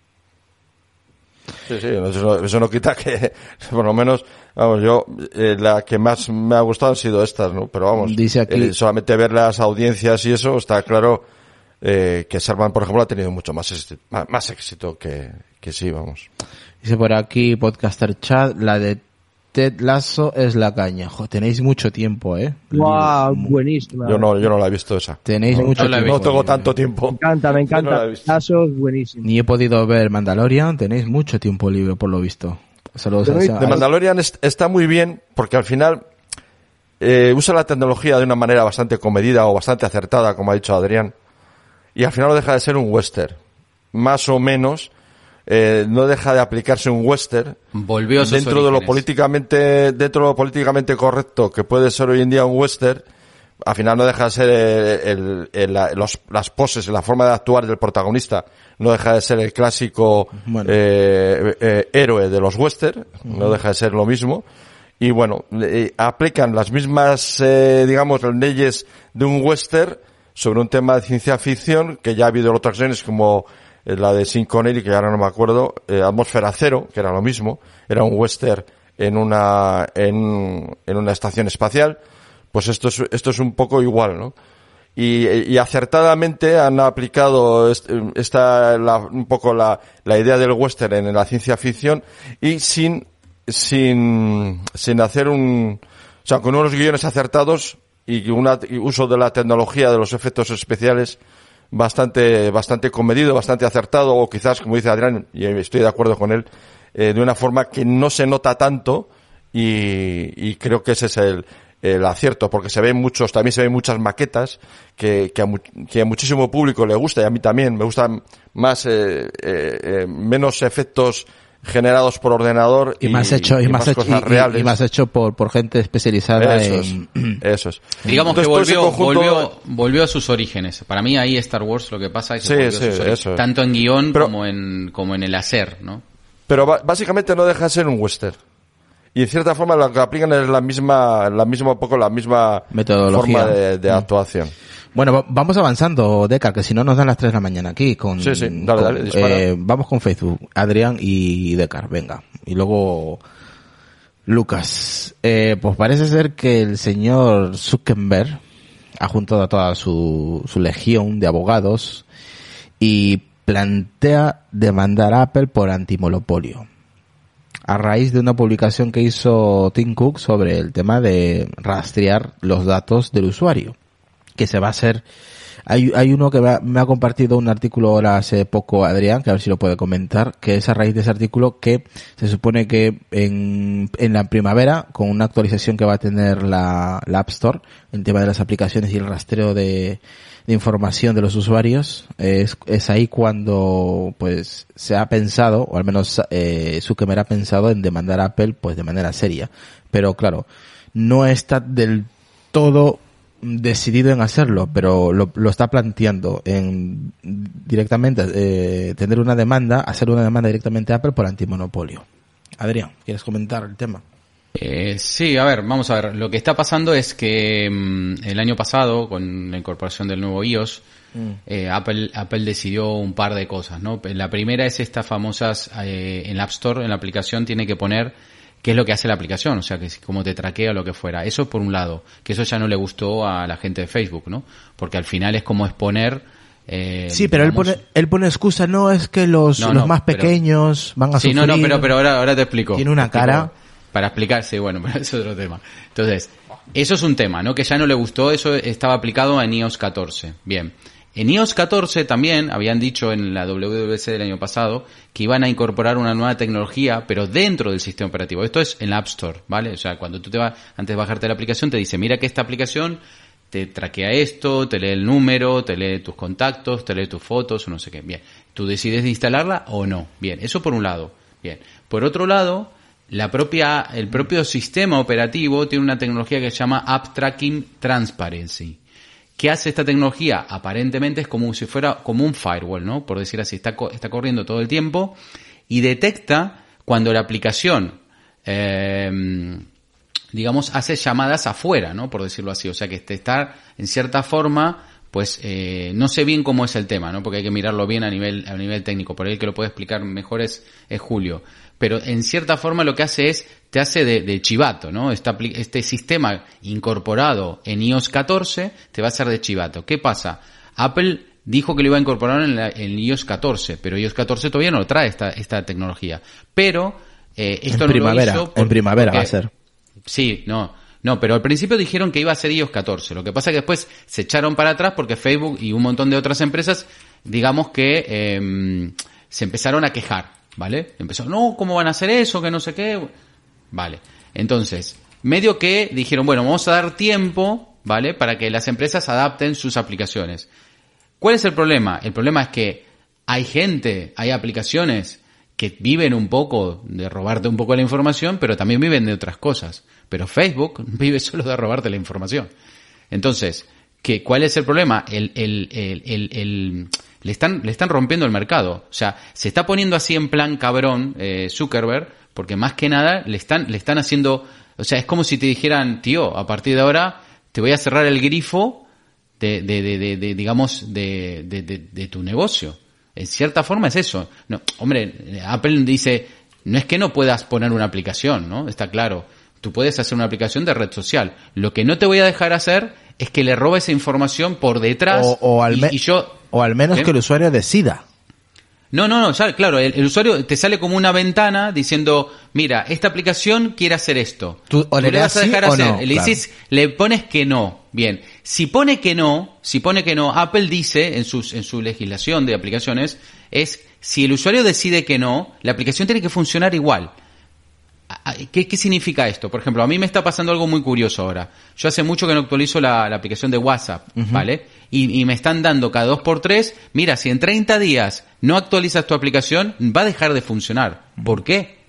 Sí, sí, eso, no- eso no quita que, por lo menos, vamos, yo, eh, la que más me ha gustado han sido estas, ¿no? Pero vamos, Dice aquí- eh, solamente ver las audiencias y eso, está claro eh, que Servant, por ejemplo, ha tenido mucho más, éxito- más, más éxito que, que sí, vamos. Dice por aquí, podcaster chat, la de Ted Lasso es la caña. Jo, tenéis mucho tiempo, eh. ¡Guau! Buenísima. Yo no, yo no la he visto esa. Tenéis no, mucho no tiempo. no tengo tanto tiempo. Me encanta, me no encanta. la he visto. Caso es buenísimo. Ni he podido ver Mandalorian, tenéis mucho tiempo libre por lo visto. Saludos a- De Mandalorian es- está muy bien porque al final eh, usa la tecnología de una manera bastante comedida o bastante acertada, como ha dicho Adrián, y al final no deja de ser un western. más o menos, eh, no deja de aplicarse un western Volvió a sus dentro de lo políticamente dentro de lo políticamente correcto que puede ser hoy en día un western al final no deja de ser el- el- el- la- los- las poses la forma de actuar del protagonista no deja de ser el clásico Bueno. eh, eh, héroe de los western no deja de ser lo mismo. Y bueno eh, aplican las mismas eh, digamos las leyes de un western sobre un tema de ciencia ficción que ya ha habido en otras ocasiones como eh, la de Sin Connery, que ahora no me acuerdo, eh, Atmósfera Cero, que era lo mismo, era un western en una, en, en una estación espacial, pues esto es, esto es un poco igual, ¿no? Y, y acertadamente han aplicado est- esta, la- un poco la, la idea del western en la ciencia ficción y sin, sin, sin hacer un, o sea, con unos guiones acertados y un uso de la tecnología de los efectos especiales bastante, bastante comedido, bastante acertado, o quizás, como dice Adrián, y estoy de acuerdo con él, eh, de una forma que no se nota tanto, y, creo que ese es el, acierto, porque se ven muchos, también se ven muchas maquetas que, a, muchísimo público le gusta, y a mí también, me gustan más, eh, eh, menos efectos generados por ordenador Y, más hecho, y, más, hecho, cosas reales. y más hecho por, por gente especializada Eso es, en, eso es. Digamos que Entonces, volvió, conjunto- volvió, volvió a sus orígenes. Para mí ahí Star Wars lo que pasa es que Sí, volvió a sí, sus orígenes. eso es. tanto en guion Pero- como en como en el hacer, ¿no? Pero básicamente no deja de ser un western. Y en cierta forma lo que aplican es la misma, la misma, un poco la misma Metodología. forma de, de actuación. Bueno, va- vamos avanzando, Deca, que si no nos dan las 3 de la mañana aquí con... Sí, sí, dale, con- dale, dispara. eh, vamos con Facebook, Adrián y Decar, venga. Y luego Lucas. Eh, pues parece ser que el señor Zuckerberg ha juntado a toda su, su legión de abogados y plantea demandar a Apple por antimonopolio. A raíz de una publicación que hizo Tim Cook sobre el tema de rastrear los datos del usuario que se va a hacer. Hay, hay uno que me ha compartido un artículo ahora hace poco, Adrián, que a ver si lo puede comentar, que es a raíz de ese artículo que se supone que en, en la primavera, con una actualización que va a tener la, la App Store, el tema de las aplicaciones y el rastreo de, de información de los usuarios, es, es ahí cuando pues se ha pensado, o al menos eh, Zuckerberg ha pensado en demandar a Apple pues de manera seria. Pero claro, no está del todo decidido en hacerlo, pero lo, lo está planteando en directamente eh, tener una demanda, hacer una demanda directamente a Apple por antimonopolio. Adrián, ¿quieres comentar el tema? Eh, sí, a ver, vamos a ver. Lo que está pasando es que mm, el año pasado, con la incorporación del nuevo iOS, eh, Apple, Apple decidió un par de cosas, ¿no? La primera es estas famosas, eh, en la App Store, en la aplicación, tiene que poner qué es lo que hace la aplicación, o sea, que si- cómo te traquea o lo que fuera. Eso por un lado, que eso ya no le gustó a la gente de Facebook, ¿no? Porque al final es como exponer... eh, Sí, pero él pone, él pone excusa, no es que los, No, los no, más pero- pequeños van a Sí, sufrir. no, no, pero, pero ahora, ahora te explico. Tiene una explico. cara. Para explicarse, bueno, pero es otro tema. Entonces, eso es un tema, ¿no? Que ya no le gustó, eso estaba aplicado en iOS 14. Bien. En iOS 14 también habían dicho en la WWDC del año pasado que iban a incorporar una nueva tecnología, pero dentro del sistema operativo. Esto es en la App Store, ¿vale? O sea, cuando tú te vas, antes de bajarte la aplicación, te dice, mira que esta aplicación te traquea esto, te lee el número, te lee tus contactos, te lee tus fotos, no sé qué. Bien. Tú decides de instalarla o no. Bien. Eso por un lado. Bien. Por otro lado, la propia, el propio sistema operativo tiene una tecnología que se llama App Tracking Transparency. ¿Qué hace esta tecnología? Aparentemente es como si fuera como un firewall, ¿no? Por decir así, está, está corriendo todo el tiempo y detecta cuando la aplicación, eh, digamos, hace llamadas afuera, ¿no? Por decirlo así. O sea, que este está, en cierta forma, pues, eh, no sé bien cómo es el tema, ¿no? Porque hay que mirarlo bien a nivel, a nivel técnico. Por ahí el que lo puede explicar mejor es, es Julio. Pero en cierta forma lo que hace es, te hace de, de chivato, ¿no? Esta este sistema incorporado en iOS 14 te va a hacer de chivato. ¿Qué pasa? Apple dijo que lo iba a incorporar en, la- en iOS 14, pero iOS 14 todavía no trae esta, esta tecnología. Pero, eh, esto en no primavera, lo hizo en primavera va a ser. Sí, no. No, pero al principio dijeron que iba a ser iOS 14. Lo que pasa es que después se echaron para atrás porque Facebook y un montón de otras empresas, digamos que em, se empezaron a quejar, ¿vale? Empezaron, no, ¿cómo van a hacer eso? Que no sé qué. Vale. Entonces, medio que dijeron, bueno, vamos a dar tiempo, ¿vale? Para que las empresas adapten sus aplicaciones. ¿Cuál es el problema? El problema es que Hay gente, hay aplicaciones que viven un poco de robarte un poco la información, pero también viven de otras cosas. Pero Facebook vive solo de robarte la información. Entonces, ¿qué, ¿cuál es el problema? El, el, el, el, le, están, le están rompiendo el mercado. O sea, se está poniendo así en plan cabrón eh, Zuckerberg, porque más que nada le están, le están haciendo, o sea, es como si te dijeran, tío, a partir de ahora te voy a cerrar el grifo de, de, de, de digamos, de, de, tu negocio. En cierta forma es eso. No, hombre, Apple dice, no es que no puedas poner una aplicación, ¿no? Está claro. Tú puedes hacer una aplicación de red social. Lo que no te voy a dejar hacer es que le robe esa información por detrás o, al, y, yo, o al menos que el usuario decida. No, no, no, claro, el, usuario te sale como una ventana diciendo, mira, esta aplicación quiere hacer esto. Tú, o le, vas a dejar hacer. le dices, le pones que no. Bien. Si pone que no, si pone que no, Apple dice en sus, en su legislación de aplicaciones, es si el usuario decide que no, la aplicación tiene que funcionar igual. ¿Qué, ¿Qué, significa esto? Por ejemplo, a mí me está pasando algo muy curioso ahora. Yo hace mucho que no actualizo la, aplicación de WhatsApp, ¿vale? Y, me están dando cada dos por tres, mira, si en 30 días no actualizas tu aplicación, va a dejar de funcionar. ¿Por qué?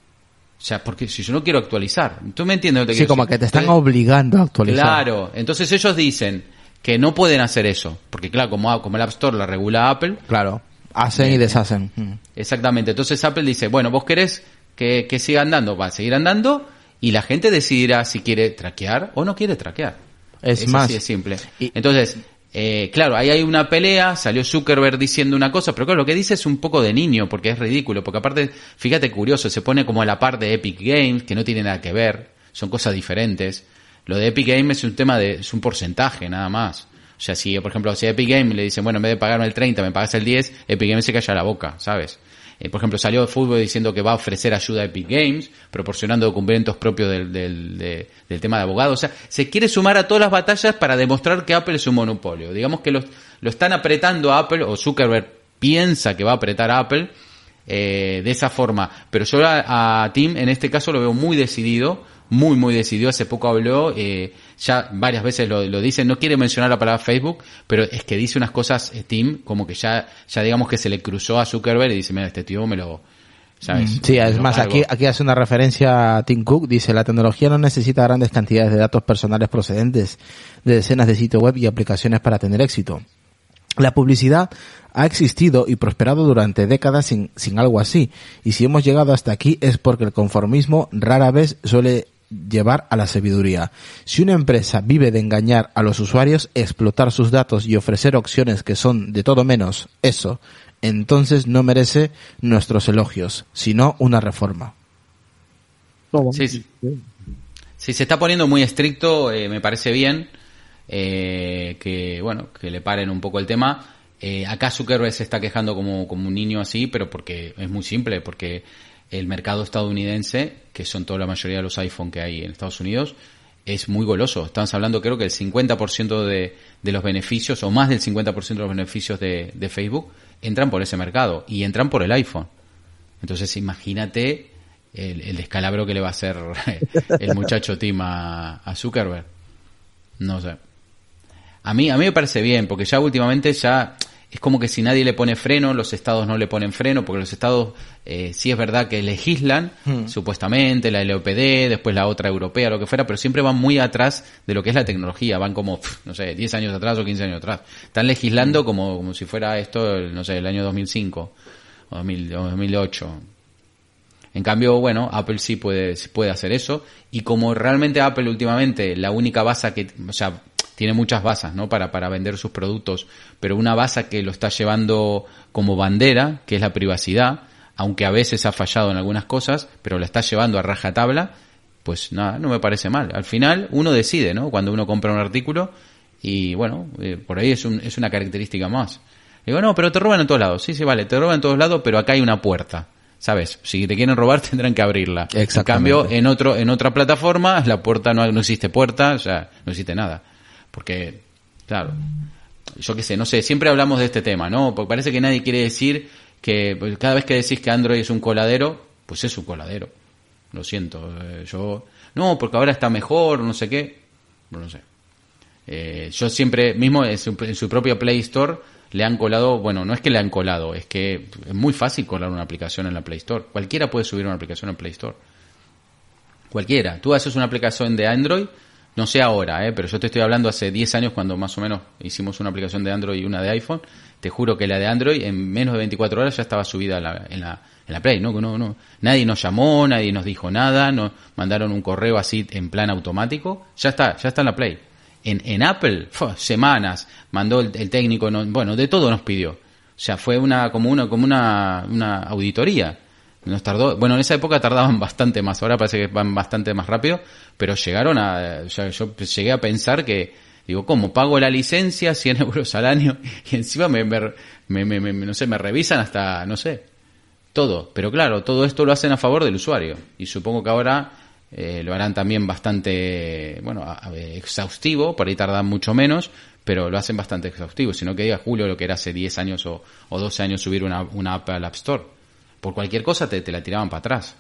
O sea, porque si yo no quiero actualizar. ¿Tú me entiendes? sí, como que te están obligando a actualizar. Claro. Entonces ellos dicen que no pueden hacer eso. Porque claro, como, como el App Store la regula Apple. Claro. Hacen y deshacen. Exactamente. Entonces Apple dice, bueno, vos querés que, que siga andando, va a seguir andando y la gente decidirá si quiere traquear o no quiere traquear. Es, más. Así simple. Entonces, eh, claro, ahí hay una pelea, salió Zuckerberg diciendo una cosa, pero claro, lo que dice es un poco de niño, porque es ridículo, porque aparte, fíjate curioso, se pone como a la par de Epic Games, que no tiene nada que ver, son cosas diferentes. Lo de Epic Games es un tema de, es un porcentaje nada más. O sea, si, por ejemplo, si Epic Games le dicen, bueno, en vez de pagarme el 30, me pagas el 10, Epic Games se calla la boca, ¿sabes? Eh, por ejemplo, salió de fútbol diciendo que va a ofrecer ayuda a Epic Games, proporcionando documentos propios del, del, tema de abogados. O sea, se quiere sumar a todas las batallas para demostrar que Apple es un monopolio. Digamos que lo, lo están apretando a Apple, o Zuckerberg piensa que va a apretar a Apple eh, de esa forma. Pero yo a, a Tim en este caso lo veo muy decidido muy, muy decidido. Hace poco habló, eh, ya varias veces lo, lo, dice, no quiere mencionar la palabra Facebook, pero es que dice unas cosas, eh, Tim, como que ya, ya digamos que se le cruzó a Zuckerberg y dice, mira, este tío me lo... ¿sabes? Mm, sí, es más, aquí, aquí hace una referencia a Tim Cook, dice, la tecnología no necesita grandes cantidades de datos personales procedentes de decenas de sitios web y aplicaciones para tener éxito. La publicidad ha existido y prosperado durante décadas sin, sin algo así, y si hemos llegado hasta aquí es porque el conformismo rara vez suele llevar a la sabiduría. Si una empresa vive de engañar a los usuarios, explotar sus datos y ofrecer opciones que son de todo menos eso, entonces no merece nuestros elogios, sino una reforma. Sí, sí. Si se está poniendo muy estricto, eh, me parece bien eh, que, bueno, que le paren un poco el tema. Eh, acá Zuckerberg se está quejando como, como un niño así, pero porque es muy simple, porque el mercado estadounidense, que son toda la mayoría de los iPhone que hay en Estados Unidos, es muy goloso. Estamos hablando creo que el 50% de, de los beneficios, o más del 50% de los beneficios de, de, Facebook, entran por ese mercado y entran por el iPhone. Entonces imagínate el, descalabro que le va a hacer el muchacho Tim a, a Zuckerberg. No sé. A mí, a mí me parece bien, porque ya últimamente ya es como que si nadie le pone freno, los estados no le ponen freno, porque los estados eh, sí es verdad que legislan, hmm. supuestamente, la LOPD, después la otra europea, lo que fuera, pero siempre van muy atrás de lo que es la tecnología, van como, no sé, 10 años atrás o 15 años atrás. Están legislando hmm. como, como si fuera esto, no sé, el año 2005 o, 2008. En cambio, bueno, Apple sí puede, puede hacer eso, y como realmente Apple últimamente, la única base que, o sea, tiene muchas basas, ¿no? Para, para vender sus productos, pero una base que lo está llevando como bandera, que es la privacidad, aunque a veces ha fallado en algunas cosas, pero lo está llevando a rajatabla, pues nada, no me parece mal. Al final uno decide, ¿no? Cuando uno compra un artículo y bueno, eh, por ahí es, un, es una característica más. Digo, no, pero te roban en todos lados. Sí, sí, vale, te roban en todos lados, pero acá hay una puerta. ¿Sabes? Si te quieren robar tendrán que abrirla. En cambio, en otro, en otra plataforma, la puerta no, no existe puerta, o sea, no existe nada. Porque, claro, yo qué sé, no sé, siempre hablamos de este tema, ¿no? Porque parece que nadie quiere decir que pues, cada vez que decís que Android es un coladero, pues es un coladero. Lo siento, eh, yo... No, porque ahora está mejor, no sé qué. No sé. Eh, yo siempre, mismo en su, en su propio Play Store, le han colado, bueno, no es que le han colado, es que es muy fácil colar una aplicación en la Play Store. Cualquiera puede subir una aplicación en Play Store. Cualquiera. Tú haces una aplicación de Android, no sé ahora, ¿eh? pero yo te estoy hablando hace 10 años cuando más o menos hicimos una aplicación de Android y una de iPhone. Te juro que la de Android en menos de 24 horas ya estaba subida en la, en la, en la Play, ¿no? No, no. Nadie nos llamó, nadie nos dijo nada, nos mandaron un correo así en plan automático. Ya está, ya está en la Play. En, en Apple, semanas, mandó el, técnico, no, bueno, de todo nos pidió. O sea, fue una, como una, como una, una auditoría. Nos tardó, bueno, en esa época tardaban bastante más, ahora parece que van bastante más rápido, pero llegaron a, sea, yo llegué a pensar que, digo, ¿cómo? Pago la licencia, 100 euros al año, y encima me, me, me, me- me- no sé, me revisan hasta, no sé, todo. Pero claro, todo esto lo hacen a favor del usuario. Y supongo que ahora eh, lo harán también bastante, bueno, a- a- exhaustivo, por ahí tardan mucho menos, pero lo hacen bastante exhaustivo. Sino que diga Julio lo que era hace 10 años o, o 12 años subir una, una app al App Store. Por cualquier cosa te, te la tiraban para atrás.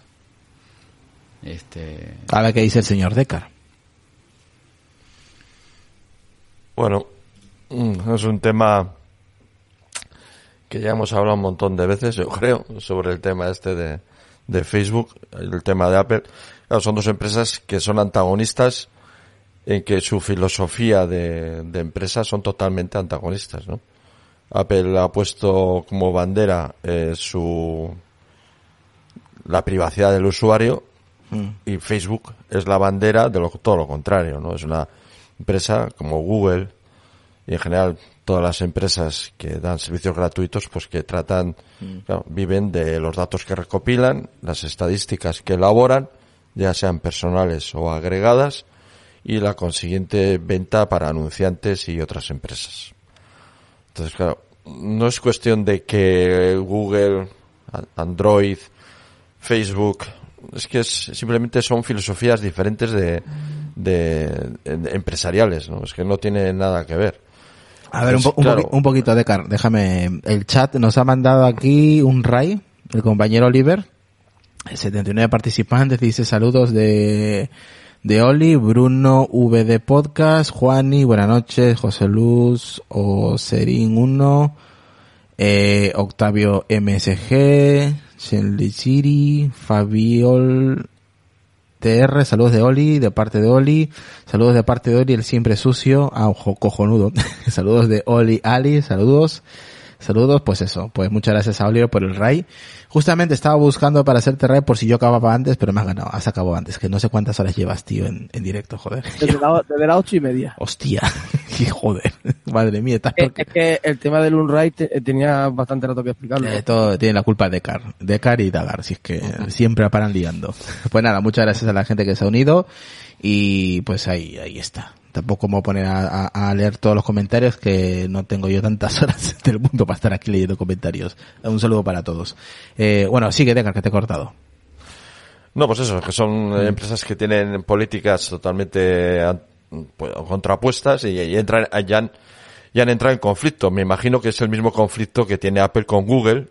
Este, A ver qué dice el señor Decar. Bueno, mm, es un tema que ya hemos hablado un montón de veces, yo creo, sobre el tema este de, de Facebook, el tema de Apple. Claro, son dos empresas que son antagonistas en que su filosofía de, de empresa son totalmente antagonistas, ¿no? Apple ha puesto como bandera eh, su la privacidad del usuario y Facebook es la bandera de lo, todo lo contrario, ¿no? Es una empresa como Google y en general todas las empresas que dan servicios gratuitos, pues que tratan, claro, viven de los datos que recopilan, las estadísticas que elaboran, ya sean personales o agregadas, y la consiguiente venta para anunciantes y otras empresas. Entonces, claro, no es cuestión de que Google, Android, Facebook, es que es, simplemente son filosofías diferentes de, de, de empresariales, ¿no? Es que no tiene nada que ver. A ver, un, Pues, po- un claro. poqui- un poquito, Decar, déjame. El chat nos ha mandado aquí un ray, el compañero Oliver. 79 participantes, dice saludos de, de Oli, Bruno VD Podcast, Juani, buenas noches, José Luz, Oserín 1, eh, Octavio MSG, Fabiol TR, saludos de Oli, de parte de Oli, saludos de parte de Oli, el siempre sucio, ah, ojo, cojonudo, saludos de Oli Ali, saludos, saludos, pues eso, pues muchas gracias a Oliver por el ray. Justamente estaba buscando para hacerte ray por si yo acababa antes, pero me has ganado, has acabado antes, que no sé cuántas horas llevas, tío, en, en directo, joder. Desde, la, desde ocho y media. Hostia, y joder, madre mía, estás Es, porque- es que el tema del Unride te- tenía bastante rato que explicarlo. Eh, todo tiene la culpa de Decar, Decar y Dagar, si es que siempre paran liando. Pues nada, muchas gracias a la gente que se ha unido y pues ahí, ahí está. Tampoco me voy a poner a, a- a leer todos los comentarios que no tengo yo tantas horas del mundo para estar aquí leyendo comentarios. Un saludo para todos. Eh, bueno, sigue Decar, que te he cortado. No, pues eso, que son eh, empresas que tienen políticas totalmente pues, contrapuestas y, y entran, ya han, ya han entrado en conflicto. Me imagino que es el mismo conflicto que tiene Apple con Google,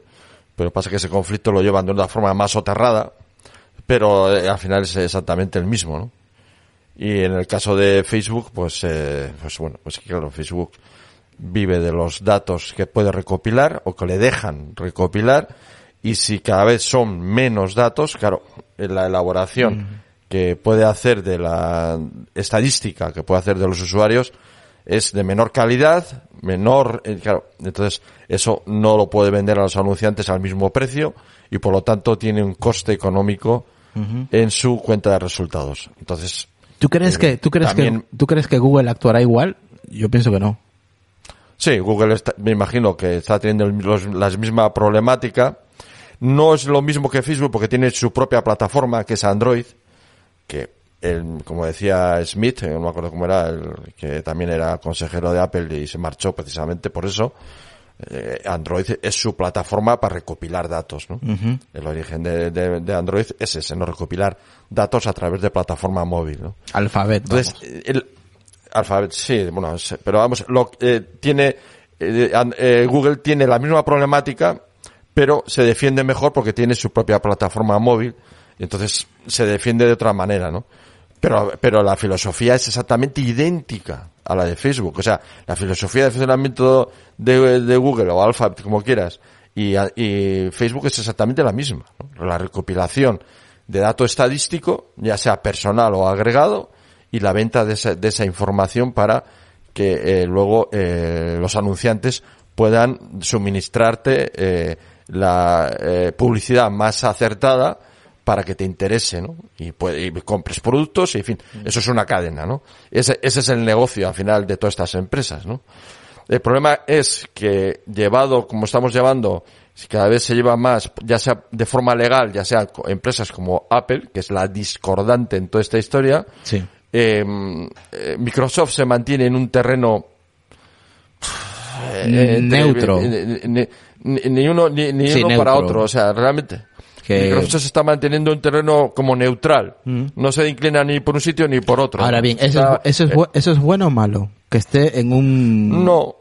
pero pasa que ese conflicto lo llevan de una forma más soterrada, pero eh, al final es exactamente el mismo, ¿no? Y en el caso de Facebook, pues, eh, pues bueno, pues claro, Facebook vive de los datos que puede recopilar o que le dejan recopilar y si cada vez son menos datos, claro, en la elaboración que puede hacer de la estadística que puede hacer de los usuarios es de menor calidad, menor, eh, claro, entonces eso no lo puede vender a los anunciantes al mismo precio y por lo tanto tiene un coste económico en su cuenta de resultados. Entonces, ¿Tú crees que, tú crees también- que, tú crees que Google actuará igual? Yo pienso que no. Sí, Google está- me imagino que está teniendo los- la misma problemática. No es lo mismo que Facebook porque tiene su propia plataforma que es Android, que el- como decía Smith, eh, no me acuerdo cómo era, el, que también era consejero de Apple y se marchó precisamente por eso. Eh, Android es su plataforma para recopilar datos, ¿no? El origen de, de- de Android es ese, no recopilar datos a través de plataforma móvil, ¿no? Alphabet. Entonces, vamos. el Alphabet, sí, bueno, pero vamos, lo, eh, tiene, eh, Google tiene la misma problemática, pero se defiende mejor porque tiene su propia plataforma móvil, y entonces se defiende de otra manera, ¿no? Pero, pero la filosofía es exactamente idéntica a la de Facebook. O sea, la filosofía de funcionamiento de, de Google o Alphabet, como quieras, y, y Facebook es exactamente la misma. La recopilación de dato estadístico, ya sea personal o agregado, y la venta de esa, de esa información para que eh, luego eh, los anunciantes puedan suministrarte eh, la eh, publicidad más acertada para que te interese, ¿no? Y, puede- y compres productos, y en fin, eso es una cadena, ¿no? Ese, ese es el negocio al final de todas estas empresas, ¿no? El problema es que llevado como estamos llevando, si cada vez se lleva más, ya sea de forma legal, ya sea empresas como Apple, que es la discordante en toda esta historia, Sí. eh, eh, Microsoft se mantiene en un terreno eh, Neutro. eh, Ni, ni- ni uno ni, ni Sí, uno para otro, o sea, realmente. Que- Microsoft se está manteniendo en un terreno como neutral. No se inclina ni por un sitio ni por otro. Ahora bien, ¿eso, Está- es, eso, es, bu- ¿eso es bueno o malo? Que esté en un, no.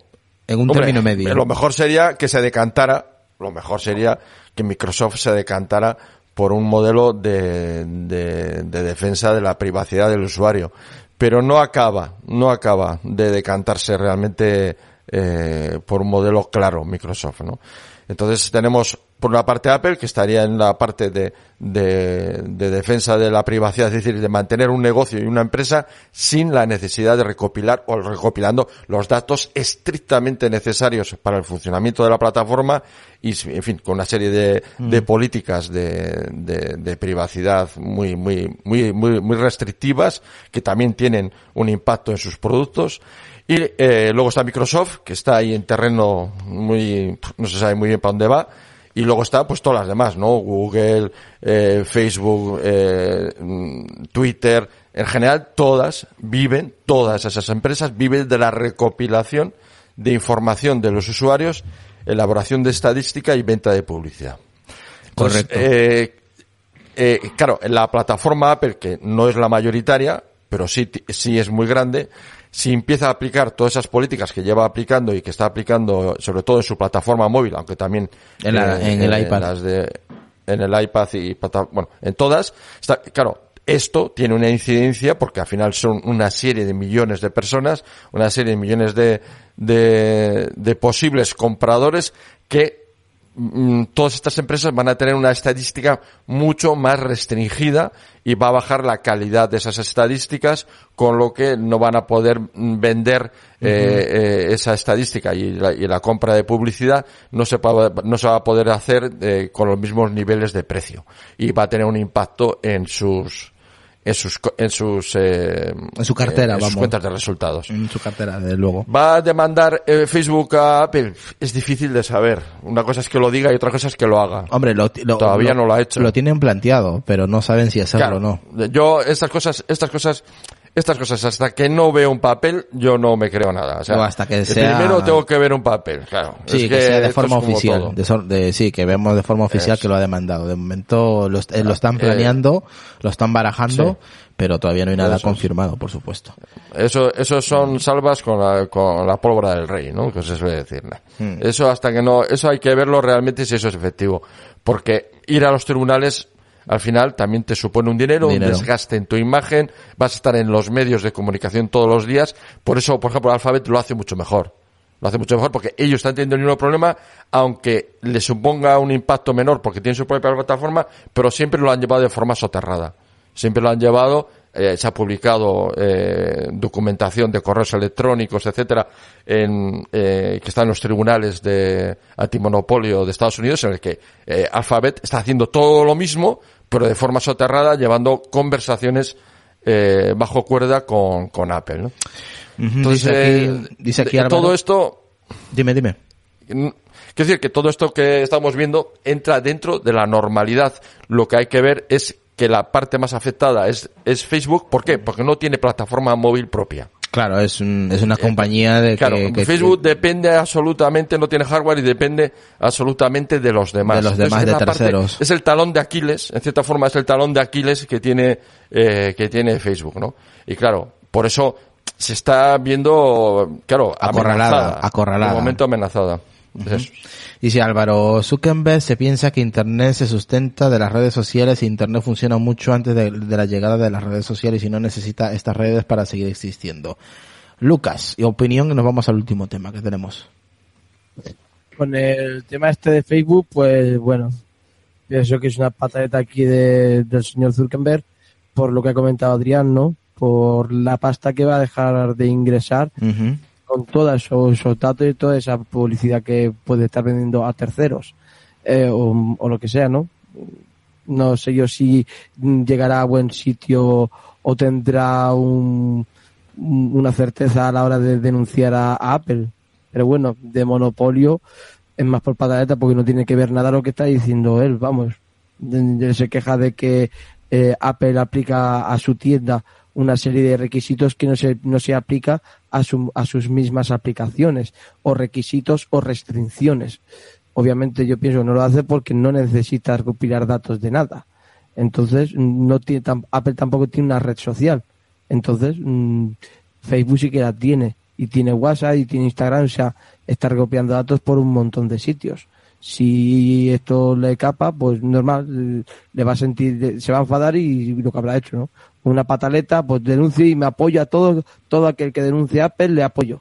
en un Hombre, término medio. Lo mejor sería que se decantara, lo mejor sería que Microsoft se decantara por un modelo de, de, de defensa de la privacidad del usuario. Pero no acaba, no acaba de decantarse realmente eh, por un modelo claro Microsoft, ¿no? Entonces tenemos por una parte Apple que estaría en la parte de, de, de defensa de la privacidad, es decir, de mantener un negocio y una empresa sin la necesidad de recopilar o recopilando los datos estrictamente necesarios para el funcionamiento de la plataforma y, en fin, con una serie de, de políticas de, de, de privacidad muy, muy, muy, muy, muy restrictivas que también tienen un impacto en sus productos. Y eh, luego está Microsoft, que está ahí en terreno muy, no se sabe muy bien para dónde va. Y luego está pues todas las demás, ¿no? Google, eh, Facebook, eh, mm, Twitter, en general todas viven, todas esas empresas viven de la recopilación de información de los usuarios, elaboración de estadística y venta de publicidad. Entonces, Correcto. eh, eh, claro, la plataforma Apple, que no es la mayoritaria, pero sí, sí es muy grande, si empieza a aplicar todas esas políticas que lleva aplicando y que está aplicando, sobre todo en su plataforma móvil, aunque también En la- en el iPad. las de- en el iPad y bueno, en todas, está, claro, esto tiene una incidencia porque al final son una serie de millones de personas, una serie de millones de, de, de posibles compradores que todas estas empresas van a tener una estadística mucho más restringida y va a bajar la calidad de esas estadísticas, con lo que no van a poder mm, vender eh, eh, esa estadística. Y la, y la compra de publicidad no se, no se va a poder hacer eh, con los mismos niveles de precio. Y va a tener un impacto en sus en sus en sus eh, En su cartera, en sus cuentas de resultados. En su cartera, desde luego. ¿Va a demandar eh, Facebook a Apple? Es difícil de saber. Una cosa es que lo diga y otra cosa es que lo haga. Hombre, lo, lo- Todavía no lo ha hecho. Lo tienen planteado, pero no saben si hacerlo Claro, o no. Yo estas cosas, estas cosas, estas cosas hasta que no veo un papel, yo no me creo nada. O sea, hasta que sea- primero tengo que ver un papel, claro. Sí, Es que, sea de forma oficial. De, de- sí, que vemos de forma oficial Eso. que lo ha demandado. De momento lo, eh, lo están Eh, planeando, lo están barajando, sí. pero todavía no hay nada Eso confirmado, por supuesto. Eso, eso son salvas con la, con la pólvora del rey, ¿no? Que se suele decir. Hmm. Eso hasta que no, eso hay que verlo realmente si eso es efectivo. Porque ir a los tribunales, al final, también te supone un dinero, Dinero. un desgaste en tu imagen, vas a estar en los medios de comunicación todos los días. Por eso, por ejemplo, Alphabet lo hace mucho mejor. Lo hace mucho mejor porque ellos están teniendo el mismo problema, aunque le suponga un impacto menor porque tienen su propia plataforma, pero siempre lo han llevado de forma soterrada. Siempre lo han llevado, eh, se ha publicado eh, documentación de correos electrónicos, etcétera, en, eh, que está en los tribunales de antimonopolio de Estados Unidos, en el que eh, Alphabet está haciendo todo lo mismo, pero de forma soterrada, llevando conversaciones eh, bajo cuerda con, con Apple. ¿no? Entonces, dice aquí, dice aquí todo esto Dime, dime. Quiero decir que todo esto que estamos viendo entra dentro de la normalidad. Lo que hay que ver es que la parte más afectada es, es Facebook. ¿Por qué? Porque no tiene plataforma móvil propia. Claro, es, un- es una compañía de Eh, Claro, que, que- Facebook depende absolutamente, no tiene hardware y depende absolutamente de los demás. De los demás, de parte- terceros. es el talón de Aquiles, en cierta forma es el talón de Aquiles que tiene, eh, que tiene Facebook, ¿no? Y claro, por eso se está viendo, claro, Acorralada, acorralada. De momento amenazada. Eso. Dice Álvaro, Zuckerberg se piensa que Internet se sustenta de las redes sociales y Internet funciona mucho antes de, de la llegada de las redes sociales y no necesita estas redes para seguir existiendo. Lucas, y opinión y nos vamos al último tema que tenemos. Con el tema este de Facebook, pues bueno, pienso que es una pataleta aquí de- del señor Zuckerberg, por lo que ha comentado Adrián, ¿no? Por la pasta que va a dejar de ingresar. Con todos esos, datos y toda esa publicidad que puede estar vendiendo a terceros eh, o, lo que sea, ¿no? No sé yo si llegará a buen sitio o tendrá un, un- una certeza a la hora de denunciar a, Apple. Pero bueno, de monopolio es más por pataleta porque no tiene que ver nada lo que está diciendo él, vamos. De- Se queja de que eh, Apple aplica a su tienda una serie de requisitos que no se, no se aplica a, su- a sus mismas aplicaciones, o requisitos o restricciones. Obviamente yo pienso que no lo hace porque no necesita recopilar datos de nada. Entonces, no tiene, Apple tampoco tiene una red social. Entonces, mm, Facebook sí que la tiene. Y tiene WhatsApp y tiene Instagram. O sea, está recopiando datos por un montón de sitios. Si esto le capa, pues normal, le va a sentir, se va a enfadar y lo que habrá hecho, ¿no? Una pataleta, pues denuncio y me apoyo a todo, todo aquel que denuncie a Apple, le apoyo.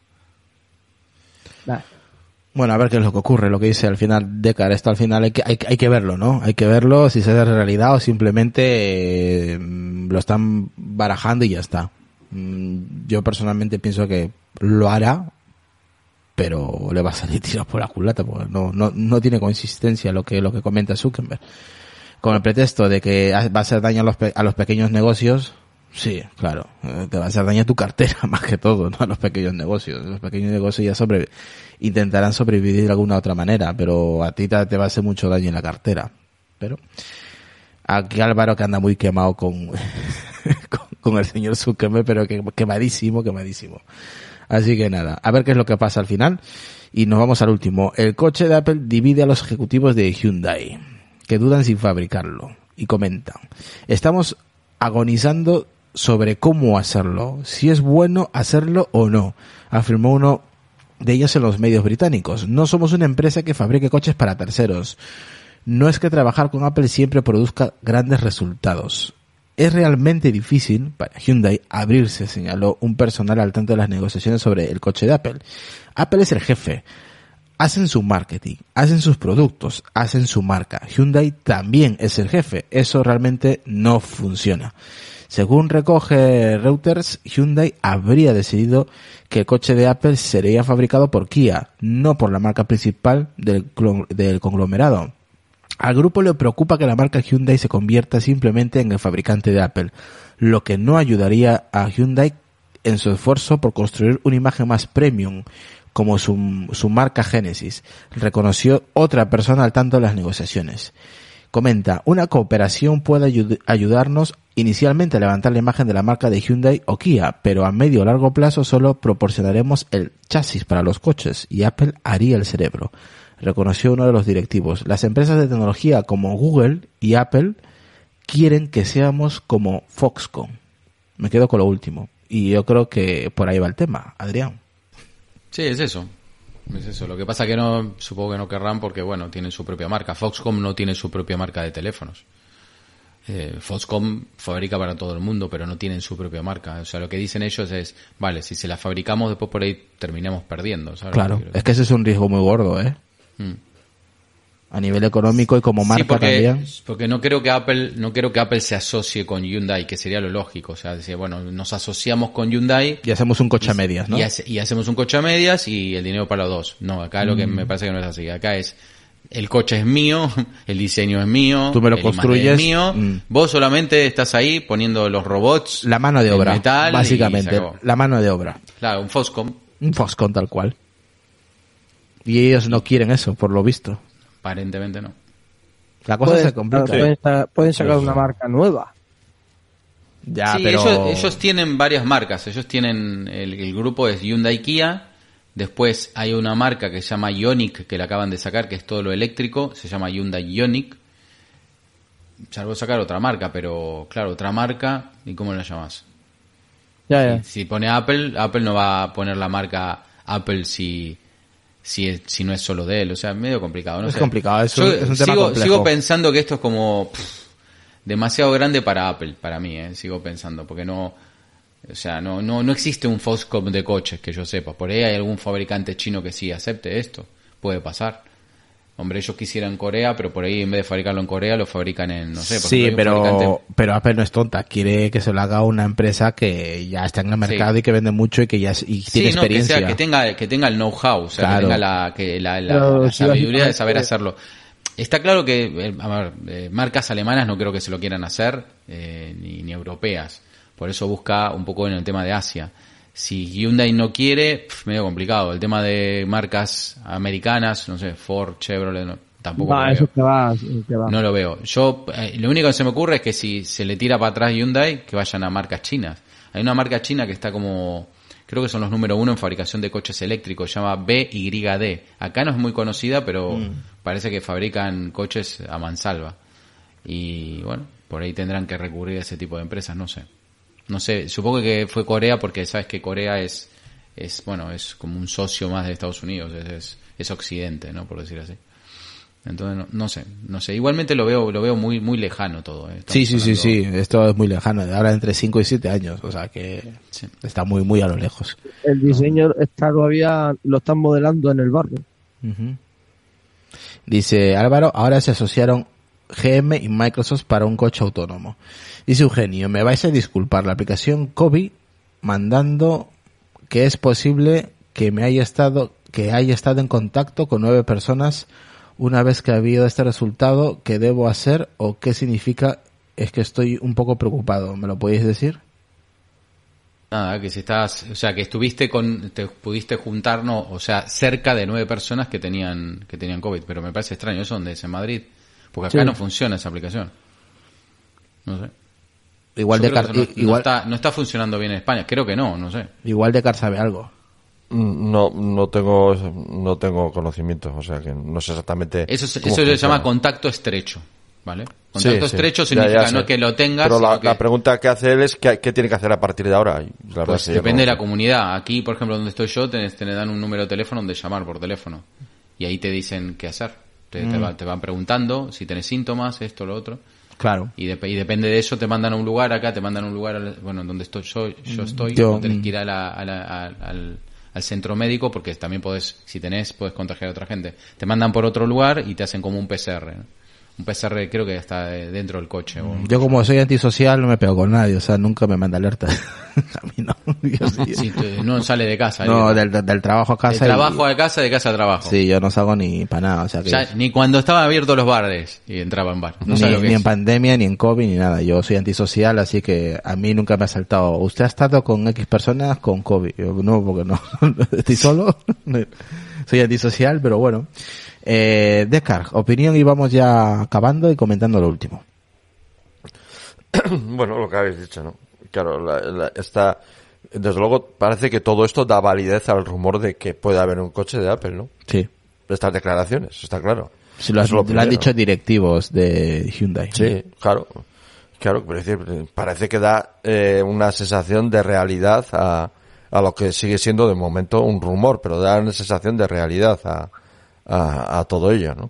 Bueno, a ver qué es lo que ocurre, lo que dice al final Decar, esto al final hay que, hay, que- verlo, ¿no? Hay que verlo si se hace realidad o simplemente eh, lo están barajando y ya está. Mm, Yo personalmente pienso que lo hará, pero le va a salir tiros por la culata, porque no, no, no tiene consistencia lo que, lo que comenta Zuckerberg. Con el pretexto de que va a hacer daño a los, pe- a los pequeños negocios, sí, claro, eh, te va a hacer daño a tu cartera más que todo, no a los pequeños negocios. Los pequeños negocios ya sobre, intentarán sobrevivir de alguna otra manera, pero a ti te, va a hacer mucho daño en la cartera. Pero aquí Álvaro que anda muy quemado con, con, con el señor Zuckerberg, pero que, quemadísimo, quemadísimo. Así que nada, a ver qué es lo que pasa al final. Y nos vamos al último. El coche de Apple divide a los ejecutivos de Hyundai, que dudan sin fabricarlo. Y comentan, estamos agonizando sobre cómo hacerlo, si es bueno hacerlo o no, afirmó uno de ellos en los medios británicos. No somos una empresa que fabrique coches para terceros. No es que trabajar con Apple siempre produzca grandes resultados. Es realmente difícil para Hyundai abrirse, señaló un personal al tanto de las negociaciones sobre el coche de Apple. Apple es el jefe. Hacen su marketing, hacen sus productos, hacen su marca. Hyundai también es el jefe. Eso realmente no funciona. Según recoge Reuters, Hyundai habría decidido que el coche de Apple sería fabricado por Kia, no por la marca principal del, del conglomerado. Al grupo le preocupa que la marca Hyundai se convierta simplemente en el fabricante de Apple, lo que no ayudaría a Hyundai en su esfuerzo por construir una imagen más premium, como su, marca Genesis, reconoció otra persona al tanto de las negociaciones. Comenta, una cooperación puede ayu- ayudarnos inicialmente a levantar la imagen de la marca de Hyundai o Kia, pero a medio largo plazo solo proporcionaremos el chasis para los coches y Apple haría el cerebro, reconoció uno de los directivos. Las empresas de tecnología como Google y Apple quieren que seamos como Foxconn. Me quedo con lo último. Y yo creo que por ahí va el tema, Adrián. Sí, es eso. Es eso. Lo que pasa que no, supongo que no querrán porque, bueno, tienen su propia marca. Foxcom no tiene su propia marca de teléfonos. Eh, Foxcom fabrica para todo el mundo, pero no tienen su propia marca. O sea, lo que dicen ellos es, vale, si se la fabricamos, después por ahí terminemos perdiendo. ¿sabes? Claro, es que ese es un riesgo muy gordo, ¿eh? Mm. A nivel económico y como marca sí, porque, también. porque no creo que Apple, no creo que Apple se asocie con Hyundai, que sería lo lógico. O sea, decir, bueno, nos asociamos con Hyundai Y hacemos un coche a medias, ¿no? y, hace- y hacemos un coche a medias y el dinero para los dos. No, acá lo que Mm. me parece que no es así. Acá es el coche es mío, el diseño es mío, Tú me lo el construyes, es mío. mm. Vos solamente estás ahí poniendo los robots, La mano de obra, metal básicamente. La mano de obra. Claro, un Foscom, Un Foxconn tal cual. Y ellos no quieren eso, por lo visto. aparentemente no. La cosa Pueden, se complica. pueden pueden sacar una marca nueva. Ya, sí, pero... ellos, ellos tienen varias marcas. Ellos tienen, el, el grupo es Hyundai Kia. Después hay una marca que se llama Ionic, que la acaban de sacar, que es todo lo eléctrico. Se llama Hyundai Ionic. Salvo sacar otra marca, pero claro, otra marca. ¿Y cómo la llamas? Ya, ya. Si pone Apple, Apple no va a poner la marca Apple si, si, si no es solo de él. O sea, medio complicado. No Es sé. complicado, es Yo un- es un tema sigo, complejo. sigo pensando que esto es como pff, demasiado grande para Apple, para mí, eh, sigo pensando, porque no, o sea, no, no, no existe un Foxconn de coches que yo sepa. Por ahí hay algún fabricante chino que sí acepte esto, puede pasar. Hombre, ellos quisieran Corea, pero por ahí en vez de fabricarlo en Corea lo fabrican en, no sé, por Sí, pero, fabricante- pero Apple no es tonta. Quiere que se lo haga una empresa que ya está en el mercado Sí. y que vende mucho y que ya y tiene Sí, no, que, experiencia. sea, que tenga que tenga el know-how, o sea, Claro. que tenga la, que la, la- Pero la sí, sabiduría de saber hacerlo. Está claro que, eh, a ver, eh, marcas alemanas no creo que se lo quieran hacer, eh, ni, ni europeas. Por eso busca un poco en el tema de Asia. Si Hyundai no quiere, pf, medio complicado. El tema de marcas americanas, no sé, Ford, Chevrolet, no, tampoco Va, lo eso veo. que va. No lo veo. Yo, eh, lo único que se me ocurre es que si se le tira para atrás Hyundai, que vayan a marcas chinas. Hay una marca china que está como, creo que son los número uno en fabricación de coches eléctricos, se llama BYD. Acá no es muy conocida, pero parece que fabrican coches a mansalva. Y bueno, por ahí tendrán que recurrir a ese tipo de empresas, no sé. No sé, supongo que fue Corea porque sabes que Corea es, es bueno, es como un socio más de Estados Unidos, es, es, es occidente, ¿no? Por decir así. Entonces, no, no sé, no sé. Igualmente lo veo, lo veo muy, muy lejano todo. ¿eh? Sí, sí, sí, sí. Esto es muy lejano. Ahora entre 5 y 7 años. O sea que Sí. está muy, muy a lo lejos. El diseño está todavía, lo están modelando en el barrio. Dice Álvaro, ahora se asociaron GM y Microsoft para un coche autónomo. Dice Eugenio, me vais a disculpar la aplicación COVID mandando que es posible que me haya estado, que haya estado en contacto con nueve personas una vez que ha habido este resultado, ¿qué debo hacer o qué significa? Es que estoy un poco preocupado. ¿Me lo podéis decir? Nada, que si estás, o sea, que estuviste con, te pudiste juntar, no, o sea, cerca de nueve personas que tenían, que tenían COVID, pero me parece extraño, ¿eso dónde es? ¿En Madrid? Porque acá Sí. no funciona esa aplicación. No sé. Igual Yo de Car, no, no igual, está, no está funcionando bien en España, creo que no, no sé. igual de Car sabe algo. Mm, No, no tengo, no tengo conocimiento, o sea que no sé exactamente. Eso, eso se llama contacto estrecho, ¿vale? Contacto sí. estrecho significa ya sé. no que lo tengas, Pero la, sino que- la pregunta que hace él es ¿qué, qué tiene que hacer a partir de ahora? La Pues depende de no- la comunidad. Aquí, por ejemplo, donde estoy yo, te, te dan un número de teléfono donde llamar por teléfono. Y ahí te dicen qué hacer. Te, Mm. te va- te van preguntando si tenés síntomas, esto, lo otro. Claro. Y, dep- y depende de eso, te mandan a un lugar acá, te mandan a un lugar, bueno, donde estoy yo, yo estoy, Yo, o tenés mm. que ir a la- a la- a- al, al centro médico porque también podés, si tenés, puedes contagiar a otra gente. Te mandan por otro lugar y te hacen como un PCR. ¿no? Un PCR creo que está eh, dentro del coche. Yo como soy antisocial no me pego con nadie, o sea, nunca me manda alerta. a mí no. Sí- no sale de casa. no, del, del trabajo a De casa. y- trabajo a casa, de casa a trabajo. Sí, yo no salgo ni para nada, o sea que... Ya, ni cuando estaban abiertos los bares y entraba en bar. No ni, ni en pandemia, ni en COVID, ni nada. Yo soy antisocial, así que a mí nunca me ha saltado. ¿Usted ha estado con X personas con COVID? Yo, no, porque no. Estoy solo. soy antisocial, pero bueno. Eh, Descar, opinión y vamos ya acabando y comentando lo último. Bueno, lo que habéis dicho, ¿no? Claro, la, la- esta, desde luego parece que todo esto da validez al rumor de que puede haber un coche de Apple, ¿no? Sí. Estas declaraciones, está claro. Si lo, has- lo han dicho directivos de Hyundai. Sí, claro. Claro, pero decir, parece que da eh, una sensación de realidad a, a lo que sigue siendo de momento un rumor, pero da una sensación de realidad a, a, a todo ello, ¿no?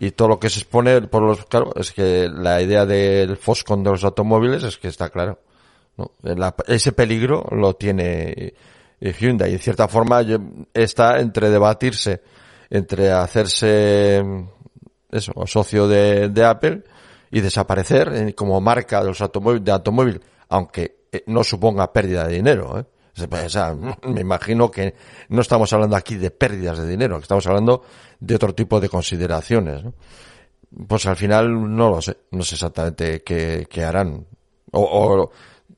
Y todo lo que se expone por los, claro, es que la idea del Foscon de los automóviles es que está claro, ¿no? La- ese peligro lo tiene eh, Hyundai. Y en cierta forma está entre debatirse, entre hacerse eso, socio de, de Apple y desaparecer eh, como marca de los automóviles, de automóvil, aunque eh, no suponga pérdida de dinero, ¿eh? Me imagino que no estamos hablando aquí de pérdidas de dinero, estamos hablando de otro tipo de consideraciones. Pues al final no lo sé, no sé exactamente qué, qué harán. O, o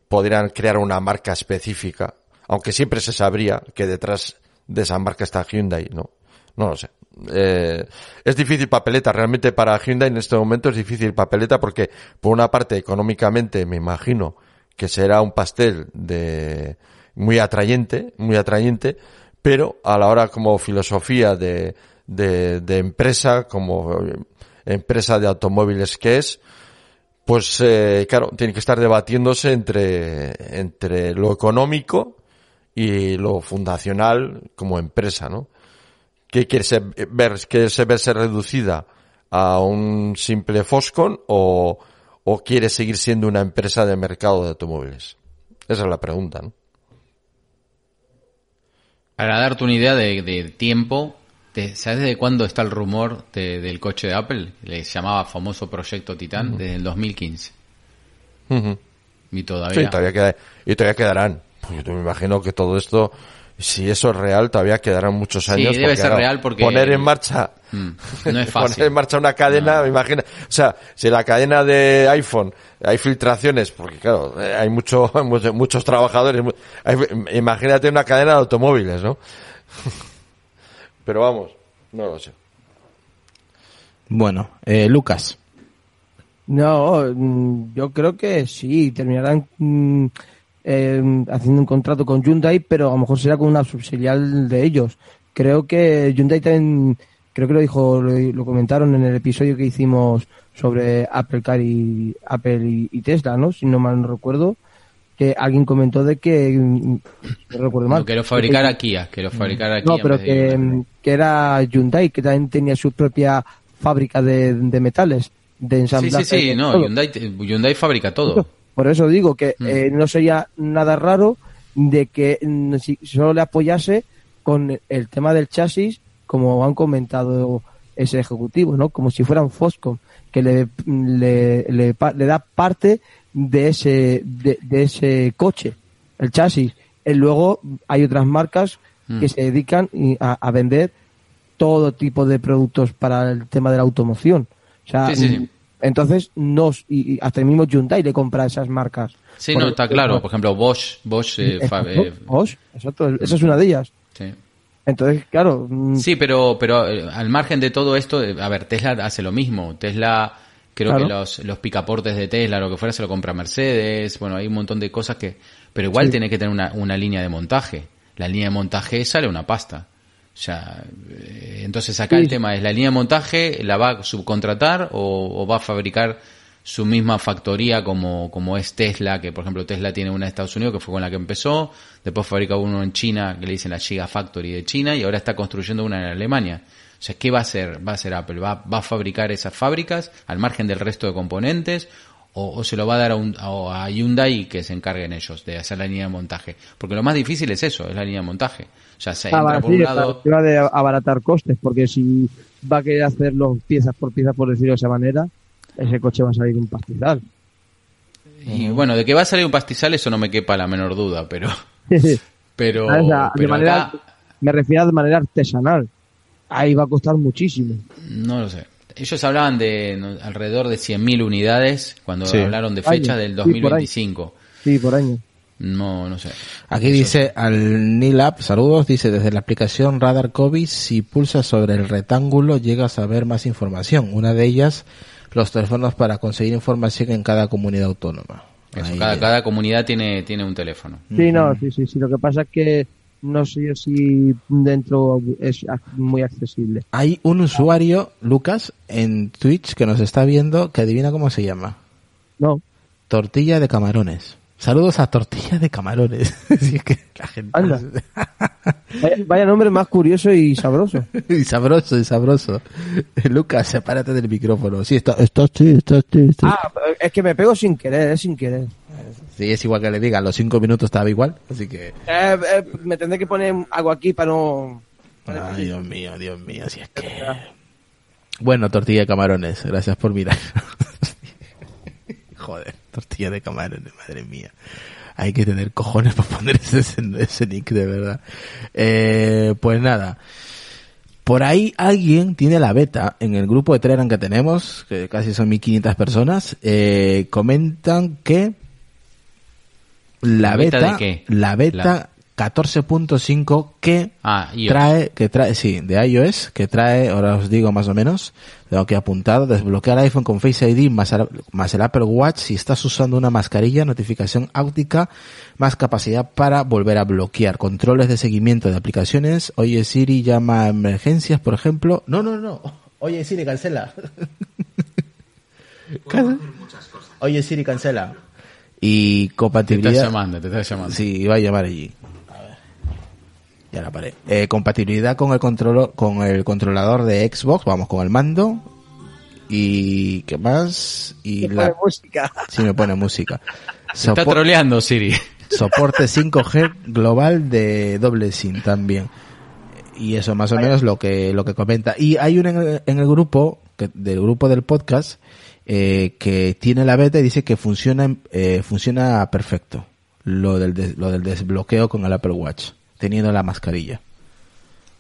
podrían crear una marca específica, aunque siempre se sabría que detrás de esa marca está Hyundai, ¿no? No lo sé. Eh, es difícil papeleta, realmente para Hyundai en este momento es difícil papeleta porque por una parte económicamente me imagino que será un pastel de muy atrayente, muy atrayente, pero a la hora como filosofía de, de, de empresa, como eh, empresa de automóviles que es, pues eh, claro, tiene que estar debatiéndose entre, entre lo económico y lo fundacional como empresa, ¿no? que quiere ser, ver, quiere ser- verse reducida a un simple Foscon o, o quiere seguir siendo una empresa de mercado de automóviles. Esa es la pregunta, ¿no? Para darte una idea de, de tiempo, te- ¿sabes desde cuándo está el rumor de- del coche de Apple? Le llamaba famoso Proyecto Titán, desde el 2015. Ujú. Y todavía... Sí, todavía queda, y todavía quedarán. Pues yo me imagino que todo esto, si eso es real, todavía quedarán muchos Sí, años. debe porque, ser claro, real porque- Poner en marcha, Mm, no es poner fácil. en marcha una cadena, me imagino, o sea, si la cadena de iPhone hay filtraciones, porque claro, eh, hay mucho, muchos, muchos trabajadores, hay- imagínate una cadena de automóviles, ¿no? Pero vamos, no lo sé. Bueno, eh, Lucas. No, mm, yo creo que sí, terminarán mm, eh, haciendo un contrato con Hyundai, pero a lo mejor será con una subsidial de ellos. Creo que Hyundai también, creo que lo dijo, lo, lo comentaron en el episodio que hicimos sobre Apple Car y Apple y, y Tesla, ¿no? Si no mal no recuerdo, que alguien comentó de que, mm, no recuerdo mal. No, que lo fabricara Kia, que lo fabricara Kia. No, en pero que, Hyundai. que era Hyundai, que también tenía su propia fábrica de, de metales, de Sí, ensamblaje. sí, sí, de no. Hyundai, Hyundai fabrica todo. Por eso digo que Mm. eh, no sería nada raro de que mm, si solo le apoyase con el tema del chasis, como han comentado ese ejecutivo, ¿no? Como si fueran Foscom, que le, le, le, le da parte de ese, de, de ese coche, el chasis. Y luego hay otras marcas Mm. que se dedican a, a vender todo tipo de productos para el tema de la automoción. O sea, Sí, sí, sí. Entonces nos y, y hasta el mismo Hyundai le compra esas marcas. Sí, Por no, el- está claro. Por ejemplo, Bosch, Bosch eh, Exacto, eh, Bosch, exacto, esa es una de ellas. sí. Entonces, claro, mm, Sí, pero, pero eh, al margen de todo esto, eh, a ver, Tesla hace lo mismo. Tesla, creo Claro. que los, los picaportes de Tesla, lo que fuera, se lo compra Mercedes. Bueno, hay un montón de cosas que... Pero igual Sí. tiene que tener una, una línea de montaje. La línea de montaje sale una pasta. O sea, eh, entonces acá Sí. el tema es, ¿la línea de montaje la va a subcontratar o, o va a fabricar su misma factoría como, como es Tesla, que por ejemplo Tesla tiene una en Estados Unidos que fue con la que empezó, después fabrica uno en China que le dicen la Gigafactory de China y ahora está construyendo una en Alemania. O sea, ¿qué va a hacer? ¿Va a hacer Apple? ¿Va, va a fabricar esas fábricas al margen del resto de componentes? O, o se lo va a dar a, un, a, a Hyundai que se encarguen ellos de hacer la línea de montaje? Porque lo más difícil es eso, es la línea de montaje. O sea, se entra abaratar, por un lado... va de abaratar costes, porque si va a querer hacerlo piezas por piezas, por decirlo de esa manera, ese coche va a salir un pastizal. Y bueno, de que va a salir un pastizal eso no me quepa la menor duda, pero... Pero, O sea, de pero manera, acá, me refiero de manera artesanal. Ahí va a costar muchísimo. no lo sé. Ellos hablaban de alrededor de 100.000 unidades cuando Sí. hablaron de fecha Año. del Sí, por. 2025. Sí, por año. No, no sé. Aquí Eso- dice al Nilab, saludos, dice desde la aplicación Radar COVID, si pulsas sobre el rectángulo llegas a ver más información. Una de ellas, los teléfonos para conseguir información en cada comunidad autónoma. eso, cada, cada comunidad tiene, tiene un teléfono. Sí, no, sí, sí, sí. Lo que pasa es que no sé yo si dentro es muy accesible. Hay un usuario, Lucas, en Twitch que nos está viendo, que adivina cómo se llama. No. Tortilla de camarones. Saludos a Tortilla de camarones. Si es que la gente... Anda. Vaya, vaya nombre más curioso y sabroso. y sabroso, y sabroso. Lucas, sepárate del micrófono. Sí, está, está, sí, está, sí, está. Ah, es que me pego sin querer, es sin querer. Sí, es igual que le diga, los cinco minutos estaba igual, así que... Eh, eh, me tendré que poner algo aquí para no... Ay, Dios mío, Dios mío, si es que... Bueno, tortilla de camarones, gracias por mirar. Joder, tortilla de camarones, madre mía. Hay que tener cojones para poner ese, ese nick, de verdad. Eh, pues nada. Por ahí alguien tiene la beta en el grupo de Telegram que tenemos, que casi son 1500 personas, eh, comentan que la, ¿La beta beta, de qué? la beta La- 14.5 que Ah, trae, que trae, sí, de iOS, que trae, ahora os digo más o menos, tengo que apuntado, desbloquear iPhone con Face ID más, el- más el Apple Watch si estás usando una mascarilla, notificación áutica, más capacidad para volver a bloquear, controles de seguimiento de aplicaciones, oye Siri llama a emergencias, por ejemplo, no, no, no, oye Siri cancela. Can- Oye Siri cancela. Y Te compatibilidad. estás llamando, te estás llamando. Sí, iba a llamar allí. Ya la paré. Eh, compatibilidad con el controlo, con el controlador de Xbox, vamos, con el mando. Y qué más? Y Me la pone música. sí me pone música. Está troleando Siri. soporte 5G global de doble SIM también. Y eso más o menos lo que lo que comenta. Y hay un en el, en el grupo que, del grupo del podcast eh, que tiene la beta y dice que funciona eh, funciona perfecto. Lo del des- lo del desbloqueo con el Apple Watch teniendo la mascarilla.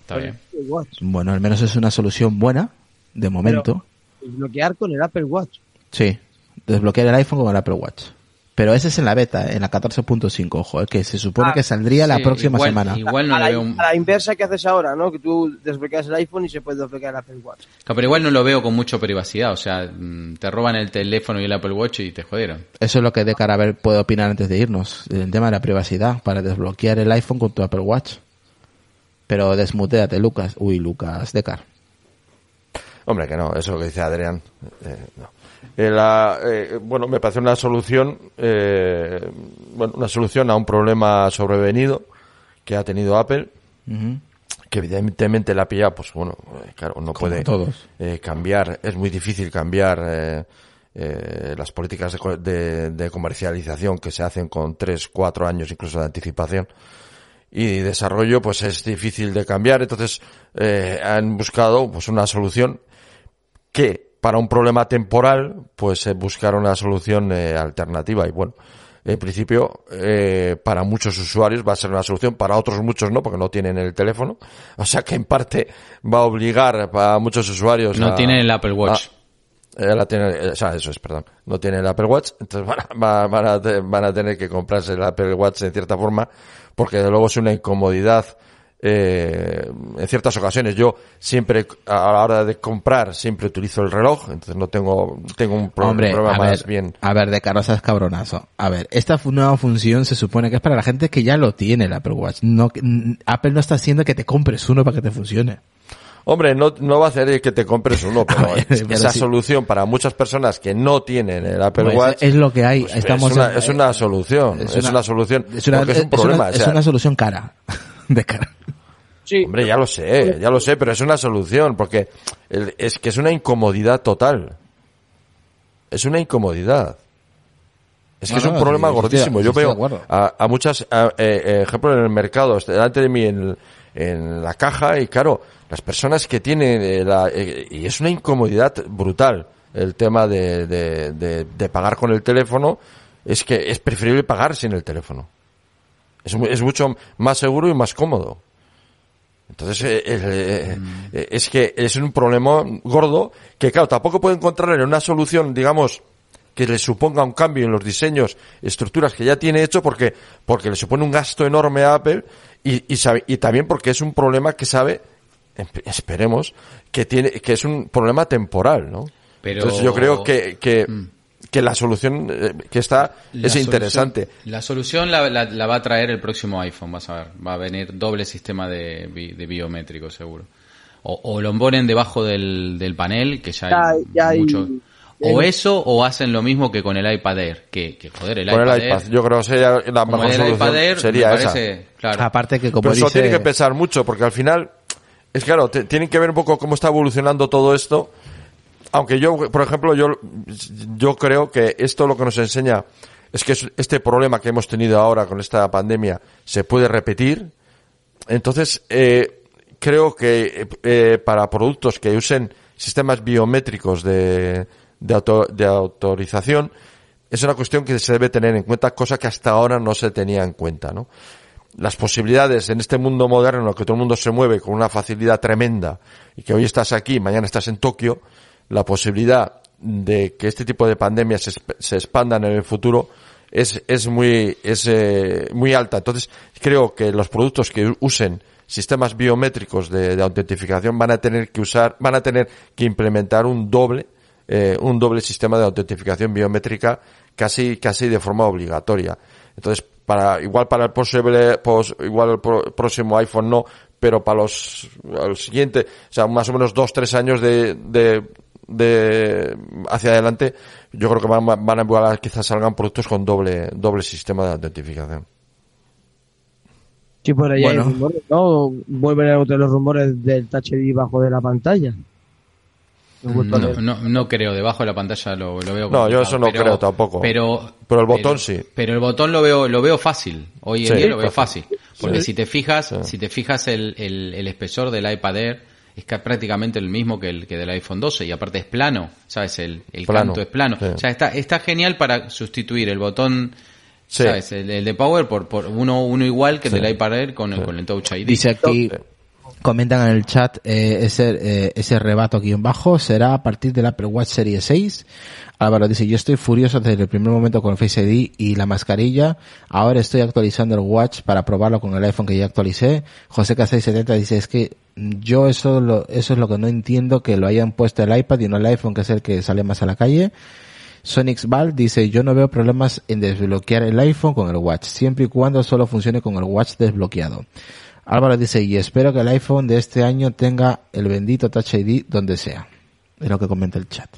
Está bien. Watch. Bueno, al menos es una solución buena de momento. Bloquear con el Apple Watch. Sí, desbloquear el iPhone con el Apple Watch. Pero ese es en la beta, en la 14.5, ojo, el que se supone Ah, que saldría la próxima igual- semana. Igual no a, la, veo a la inversa que haces ahora, ¿no? Que tú desbloqueas el iPhone y se puede desbloquear el Apple Watch. Claro, Pero igual no lo veo con mucha privacidad. O sea, mm, te roban el teléfono y el Apple Watch y te jodieron. Eso es lo que de cara a ver puede opinar antes de irnos. El tema de la privacidad, para desbloquear el iPhone con tu Apple Watch. Pero desmuteate, Lucas. Uy, Lucas, Decar. Hombre, que no, eso es lo que dice Adrián. Eh, no. Eh, la- eh, bueno, me parece una solución, eh, bueno, una solución a un problema sobrevenido que ha tenido Apple, que evidentemente la pilla, pues bueno, eh, claro, no Como puede todos. eh, cambiar, es muy difícil cambiar las políticas de, de- de comercialización que se hacen con tres, cuatro años incluso de anticipación y desarrollo, pues es difícil de cambiar. Entonces eh, han buscado pues una solución que para un problema temporal, pues eh, buscar una solución eh, alternativa y bueno. En principio, eh, para muchos usuarios va a ser una solución, para otros muchos no, porque no tienen el teléfono. O sea que en parte va a obligar a muchos usuarios No a- tienen el Apple Watch. eh, la tiene, eh, o sea, eso es, perdón. No tiene el Apple Watch, entonces van a, va- van, van a tener que comprarse el Apple Watch en cierta forma, porque de luego es una incomodidad eh, en ciertas ocasiones. Yo siempre, a la hora de comprar, siempre utilizo el reloj, entonces no tengo, tengo un Hombre, problema a más ver, bien. a ver, de carosas cabronazo. A ver, esta nueva función se supone que es para la gente que ya lo tiene el Apple Watch. No, Apple no está haciendo que te compres uno para que te funcione. Hombre, no, no va a hacer que te compres uno, pero, ver, es- pero esa sí. solución para muchas personas que no tienen el Apple Pues Watch es lo que hay. pues Estamos es, una, en- es una solución, es, una, solución, es una, es un problema. es una solución cara. De cara. Sí, Hombre, ya lo sé, ya lo sé, pero es una solución, porque el- es que es una incomodidad total. Es una incomodidad. Es que No, es un no, problema sí, gordísimo. sí, Yo veo a, a muchas, a- eh, eh, ejemplo en el mercado, este, delante de mí en, en la caja, y claro, las personas que tienen, eh, la, eh, y es una incomodidad brutal el tema de, de, de, de pagar con el teléfono, es que es preferible pagar sin el teléfono. Es, es mucho más seguro y más cómodo. Entonces, eh, eh, eh, es que es un problema gordo que, claro, tampoco puede encontrar una solución, digamos, que le suponga un cambio en los diseños, estructuras que ya tiene hecho, porque, porque le supone un gasto enorme a Apple y, y, sabe- y también porque es un problema que sabe, em- esperemos, que tiene, que es un problema temporal, ¿no? Pero- Entonces yo creo que, que, Mm. Que la solución eh, que está La es interesante. la solución la, la- la va a traer el próximo iPhone, vas a ver. Va a venir doble sistema de, de biométrico, seguro. O, o lo ponen debajo del, del panel, que ya, Ya- hay ya hay- mucho. ya O eso, o hacen lo mismo que con el iPad Air. Que, que joder, el Con iPad, el iPad, Air, yo creo que sería la mejor el solución. iPad Air, sería me esa. parece, claro. Aparte que como Pero eso dice... tiene que pesar mucho, porque al final, es claro, te- tienen que ver un poco cómo está evolucionando todo esto. Aunque yo, por ejemplo, yo, yo creo que esto lo que nos enseña es que es- este problema que hemos tenido ahora con esta pandemia se puede repetir. Entonces, eh, creo que eh, para productos que usen sistemas biométricos de, de autorización, es una cuestión que se debe tener en cuenta, cosa que hasta ahora no se tenía en cuenta, ¿no? Las posibilidades en este mundo moderno en el que todo el mundo se mueve con una facilidad tremenda y que hoy estás aquí, mañana estás en Tokio, la posibilidad de que este tipo de pandemias se, se expandan en el futuro es, es muy, es, eh, muy alta. Entonces, creo que los productos que usen sistemas biométricos de, de autentificación van a tener que usar, van a tener que implementar un doble, eh, un doble sistema de autentificación biométrica casi, casi de forma obligatoria. Entonces, para, igual para el posible, pos- igual el pro- próximo iPhone no, pero para los, el siguiente, o sea, más o menos dos, tres años de, de, de hacia adelante, yo creo que van, van a igual quizás salgan productos con doble, doble sistema de autentificación. Sí, por ahí hay Bueno. rumores, ¿no? Vuelven a los rumores del Touch ID bajo de la pantalla. No, leer. no, no creo, debajo de la pantalla lo, lo veo No, yo eso no creo tampoco. Pero, Pero el botón sí. Pero el botón lo veo, lo veo fácil. Hoy en Sí, día lo veo fácil. fácil. Porque Sí. si te fijas, Sí. si te fijas el, el, el espesor del iPad Air es ca- prácticamente el mismo que el que del iPhone 12 y aparte es plano, ¿sabes? El, el Plano, canto es plano. sí. O sea, está, está genial para sustituir el botón, Sí. ¿sabes? El, el de Power por, por uno, uno igual que el Sí. del iPad Air con el, con el Touch ID. Dice aquí, comentan en el chat, eh, ese, eh, ese rebato aquí en bajo será a partir del Apple Watch Series 6. Álvaro dice, yo estoy furioso desde el primer momento con el Face ID y la mascarilla. Ahora estoy actualizando el Watch para probarlo con el iPhone que ya actualicé. José K670 dice, es que yo eso, lo, eso es lo que no entiendo, que lo hayan puesto el iPad y no el iPhone, que es el que sale más a la calle. Sonics Val dice, yo no veo problemas en desbloquear el iPhone con el Watch, siempre y cuando solo funcione con el Watch desbloqueado. Álvaro dice, y espero que el iPhone de este año tenga el bendito Touch ID donde sea. Es lo que comenta el chat.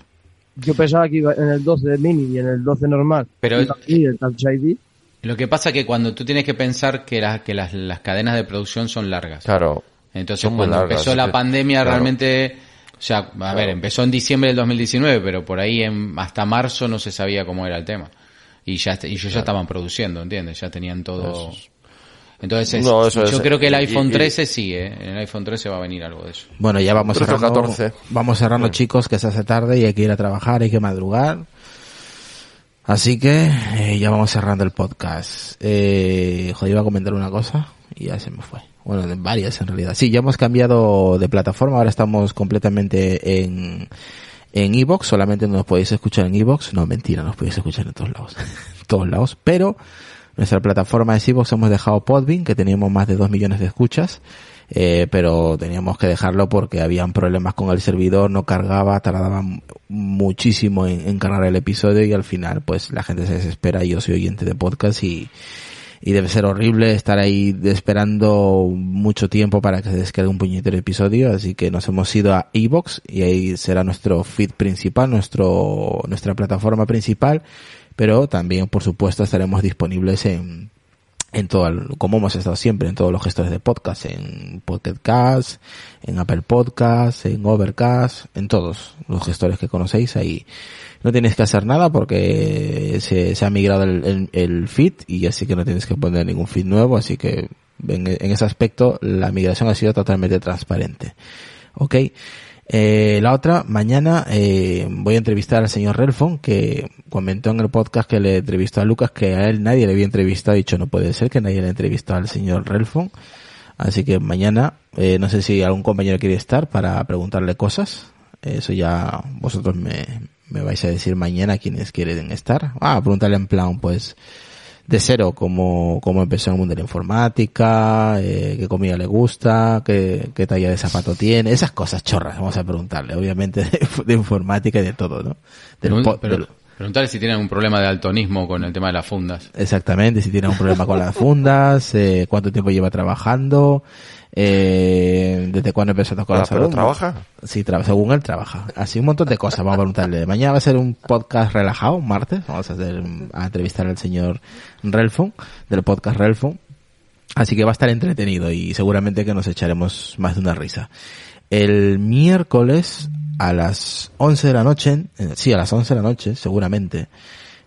Yo pensaba que iba en el 12 mini y en el 12 normal. Pero- aquí el Touch ID. Lo que pasa que cuando tú tienes que pensar que, las que las, las cadenas de producción son largas. Claro. Entonces, cuando largas, empezó es la que- pandemia, claro. realmente, o sea, a ver, empezó en diciembre del 2019, pero por ahí en, hasta marzo no se sabía cómo era el tema. Y ya, y ellos ya estaban produciendo, ¿entiendes? Ya tenían todo. Entonces, es- No, eso yo es- creo que el y- iPhone y- 13 sí, ¿eh? En el iPhone 13 va a venir algo de eso. Bueno, ya vamos 13 o cerrando, 14. vamos cerrando chicos, que se hace tarde y hay que ir a trabajar, hay que madrugar. Así que eh, ya vamos cerrando el podcast. Eh, joder, iba a comentar una cosa y ya se me fue. Bueno, de varias en realidad. Sí, ya hemos cambiado de plataforma, ahora estamos completamente en en Evox, solamente no nos podéis escuchar en Evox. No, mentira, nos podéis escuchar en todos lados. en todos lados, pero nuestra plataforma es Evox, hemos dejado Podbean, que teníamos más de 2 millones de escuchas, eh, pero teníamos que dejarlo porque habían problemas con el servidor, no cargaba, tardaba muchísimo en, en cargar el episodio y al final pues la gente se desespera, yo soy oyente de podcast y, y debe ser horrible estar ahí esperando mucho tiempo para que se descargue un puñetero episodio, así que nos hemos ido a Evox y ahí será nuestro feed principal, nuestro, nuestra plataforma principal, pero también por supuesto estaremos disponibles en, en todo, el- como hemos estado siempre, en todos los gestores de podcast, en Pocket Cast, en Apple Podcast, en Overcast, en todos los gestores que conocéis ahí. No tienes que hacer nada porque se, se ha migrado el, el, feed y así que no tienes que poner ningún feed nuevo, así que en, en ese aspecto la migración ha sido totalmente transparente. Ok. Eh, la otra, mañana eh, voy a entrevistar al señor Relfon, que comentó en el podcast que le entrevistó a Lucas que a él nadie le había entrevistado. Dicho, no puede ser que nadie le entrevistado al señor Relfon. Así que mañana, eh, no sé si algún compañero quiere estar para preguntarle cosas. Eso ya vosotros me, me vais a decir mañana quiénes quieren estar. Ah, preguntarle en plan, pues, de cero, cómo, cómo empezó en el mundo de la informática, eh, qué comida le gusta, qué, qué talla de zapato tiene, esas cosas chorras, vamos a preguntarle, obviamente de, de informática y de todo, ¿no? Del pero- del- preguntarle si tienen un problema de altonismo con el tema de las fundas. exactamente, si tiene un problema con las fundas, eh, cuánto tiempo lleva trabajando, eh, desde cuándo empezó a tocar la pero salud. trabaja. Sí, tra- según él trabaja. Así un montón de cosas. Vamos a preguntarle. Mañana va a ser un podcast relajado, martes. Vamos a hacer, a entrevistar al señor Relfon, del podcast Relfon. Así que va a estar entretenido y seguramente que nos echaremos más de una risa. El miércoles a las 11 de la noche, eh, sí, a las 11 de la noche, seguramente,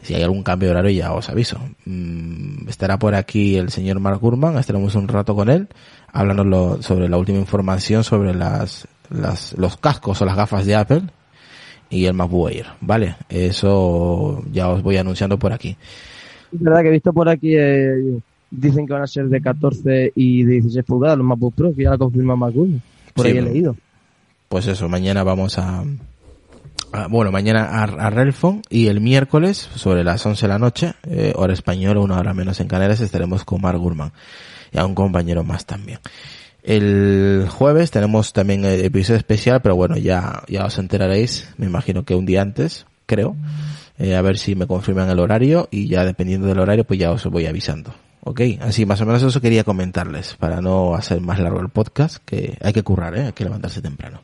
si hay algún cambio de horario ya os aviso. Mm, estará por aquí el señor Mark Gurman, estaremos un rato con él, hablándonos sobre la última información sobre las, las, los cascos o las gafas de Apple y el MacBook Air, ¿vale? Eso ya os voy anunciando por aquí. Es verdad que he visto por aquí, eh, dicen que van a ser de 14 y de 16 pulgadas los MacBook Pro, que ya lo confirma MacBook. Por Sí, ahí he leído. Pues eso, mañana vamos a, a- bueno, mañana a, a Relfon y el miércoles sobre las 11 de la noche, eh, hora española, una hora menos en Canarias, estaremos con Mark Gurman y a un compañero más también. El jueves tenemos también el episodio especial, pero bueno, ya, ya os enteraréis, me imagino que un día antes, creo, eh, a ver si me confirman el horario y ya dependiendo del horario pues ya os voy avisando. Ok, así más o menos eso quería comentarles para no hacer más largo el podcast, que hay que currar, ¿eh? hay que levantarse temprano.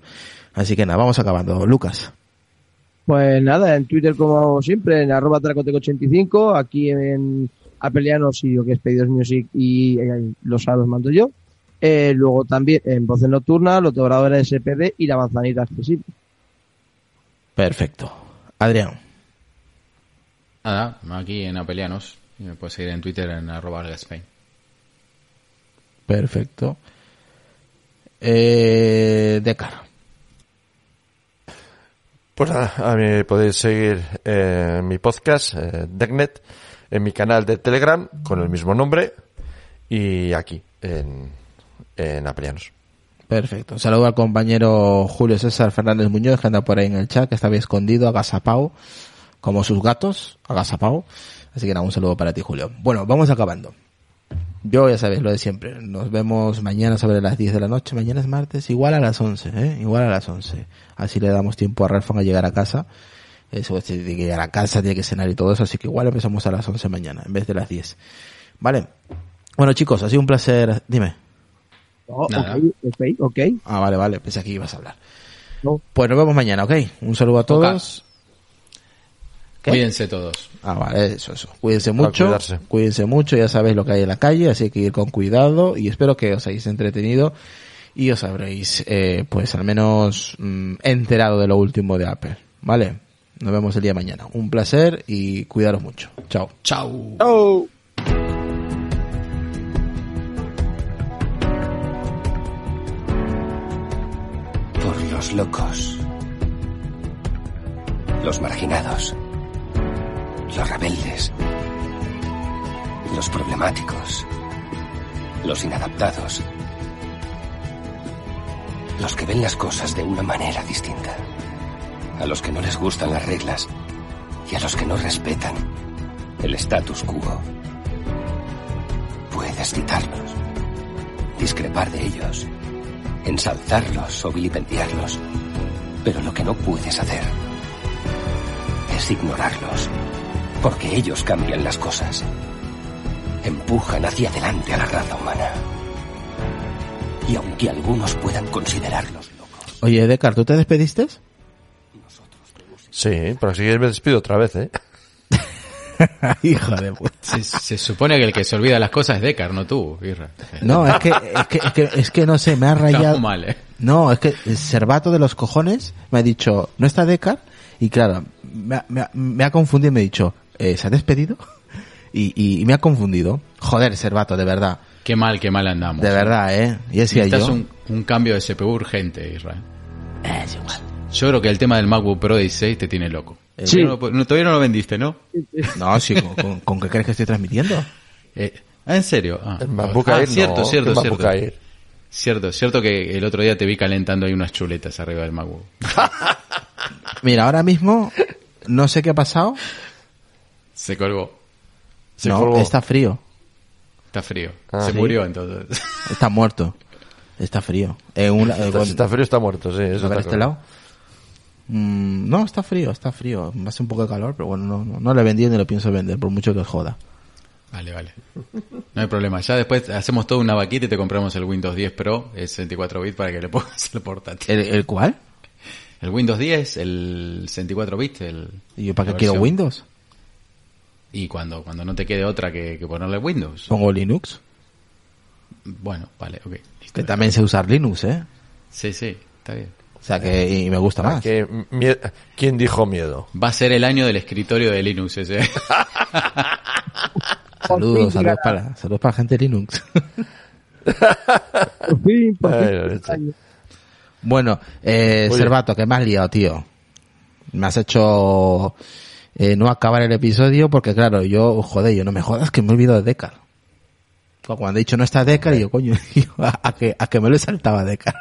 Así que nada, vamos acabando. Lucas. Pues nada, en Twitter como siempre, en arroba tracoteco85, aquí en Apelianos y lo que es Pedidos Music y eh, los sábados mando yo. Eh, luego también en Voces Nocturnas, los devoradores SPD y la manzanita accesible. Perfecto. Adrián. Nada, aquí en Apelianos. Y me puedes seguir en Twitter en arroba Spain. Perfecto. Eh, Decar. Pues nada, a mí podéis seguir eh, mi podcast, eh, Decknet, en mi canal de Telegram con el mismo nombre y aquí, en, en Apelianos. Perfecto. Saludo al compañero Julio César Fernández Muñoz, que anda por ahí en el chat, que estaba escondido, agazapao, como sus gatos, agazapao. Así que nada, un saludo para ti, Julio. Bueno, vamos acabando. Yo ya sabéis lo de siempre. Nos vemos mañana sobre las 10 de la noche. Mañana es martes, igual a las 11, ¿eh? Igual a las 11. Así le damos tiempo a Ralfon a llegar a casa. Eso tiene que llegar a casa, tiene que cenar y todo eso. Así que igual empezamos a las 11 mañana, en vez de las 10. Vale. Bueno, chicos, ha sido un placer. Dime. Oh, Nada. ok, ok. Ah, vale, vale. Pensé que ibas a hablar. No. Pues nos vemos mañana, ¿ok? Un saludo a todos. ¿Qué? Cuídense todos. Ah, vale, eso, eso. Cuídense mucho. cuidarse. Cuídense mucho, ya sabéis lo que hay en la calle, así que ir con cuidado y espero que os hayáis entretenido y os habréis, eh, pues al menos mm, enterado de lo último de Apple. ¿Vale? Nos vemos el día de mañana. Un placer y cuidaros mucho. Chao. Chau. Oh. Por los locos. Los marginados. Los rebeldes. Los problemáticos. Los inadaptados. Los que ven las cosas de una manera distinta. A los que no les gustan las reglas. Y a los que no respetan el status quo. Puedes citarlos. Discrepar de ellos ensalzarlos o vilipendiarlos. Pero lo que no puedes hacer es ignorarlos, porque ellos cambian las cosas. Empujan hacia adelante a la raza humana. Y aunque algunos puedan considerarlos locos, Oye, Decar, ¿tú te despediste? Sí, pero si quieres me despido otra vez, ¿eh? Hijo de puta. Se, se supone que el que se olvida las cosas es Decar, no tú, Irra. No, es que, es que, es que, es que no sé, me ha rayado. Mal, eh. No, es que el Cervato de los cojones me ha dicho, ¿no está Decar? Y claro, me ha, me ha- me ha confundido y me ha dicho, eh, ¿se ha despedido? Y, y, y me ha confundido. Joder, Cervato, de verdad. Qué mal, qué mal andamos. De verdad, ¿eh? Y Necesitas yo. un, un cambio de CPU urgente, Israel. Es igual. Yo creo que el tema del MacBook Pro 16 te tiene loco. Sí. No, no, todavía no lo vendiste, ¿no? No, sí, ¿con, con, con qué crees que estoy transmitiendo? Eh, ah, ¿en serio? Ah, El MacBook ah, Air cierto, no, cierto, MacBook cierto. Air. Cierto, cierto que el otro día te vi calentando ahí unas chuletas arriba del MacBook. Mira, ahora mismo no sé qué ha pasado. Se colgó. Se no, colgó. está frío. Está frío. Ah, Se ¿sí? murió entonces. Está muerto. Está frío. Un- eh, Está, si está frío, está muerto, sí. Eso a ver está este claro. lado. Mm, no, está frío, está frío. Hace un poco de calor, pero bueno, no, no, no le vendí ni lo pienso vender, por mucho que joda. Vale, vale. No hay problema. Ya después hacemos toda una vaquita y te compramos el Windows 10 Pro, el 64 bits para que le pongas el portátil. ¿El, el cuál? El Windows 10, el 64 bits, el... ¿Y yo para qué quiero. Windows? Y cuando, cuando no te quede otra que, que ponerle Windows. Pongo Linux. Bueno, vale, ok. listo. Que también sé usar Linux, ¿eh? Sí, sí, está bien. O sea que y me gusta Ah, más. que ¿Quién dijo miedo? Va a ser el año del escritorio de Linux ese. Saludos, saludos para, saludos para la gente de Linux. Bueno, eh, Oye. Servato, que me has liado, tío. Me has hecho eh, no acabar el episodio porque, claro, yo, joder, yo no me jodas que me he olvidado de Decar. Cuando he dicho no está Decar, yo, coño, yo, a, a que, a que me lo he saltado a Decar.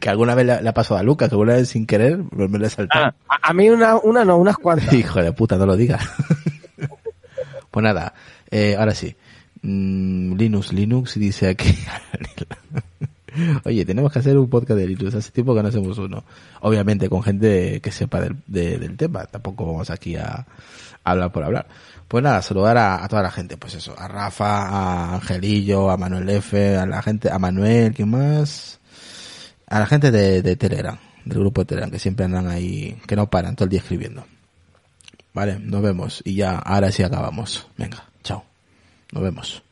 Que alguna vez le, le ha pasado a Lucas, que alguna vez sin querer me lo he saltado. Ah, a, a mí una, una no, unas cuantas. Hijo de puta, no lo digas. pues nada, eh, ahora sí. Mm, Linux, Linux dice aquí. Oye, tenemos que hacer un podcast de Linux. Hace tiempo que no hacemos uno. Obviamente con gente que sepa del, de- del tema. Tampoco vamos aquí a, a hablar por hablar. Pues nada, saludar a, a toda la gente. Pues eso, a Rafa, a Angelillo, a Manuel F, a la gente, a Manuel, ¿quién más? A la gente de, de Telegram, del grupo de Telegram, que siempre andan ahí, que no paran todo el día escribiendo. Vale, nos vemos y ya, ahora sí acabamos. Venga. Chao. Nos vemos.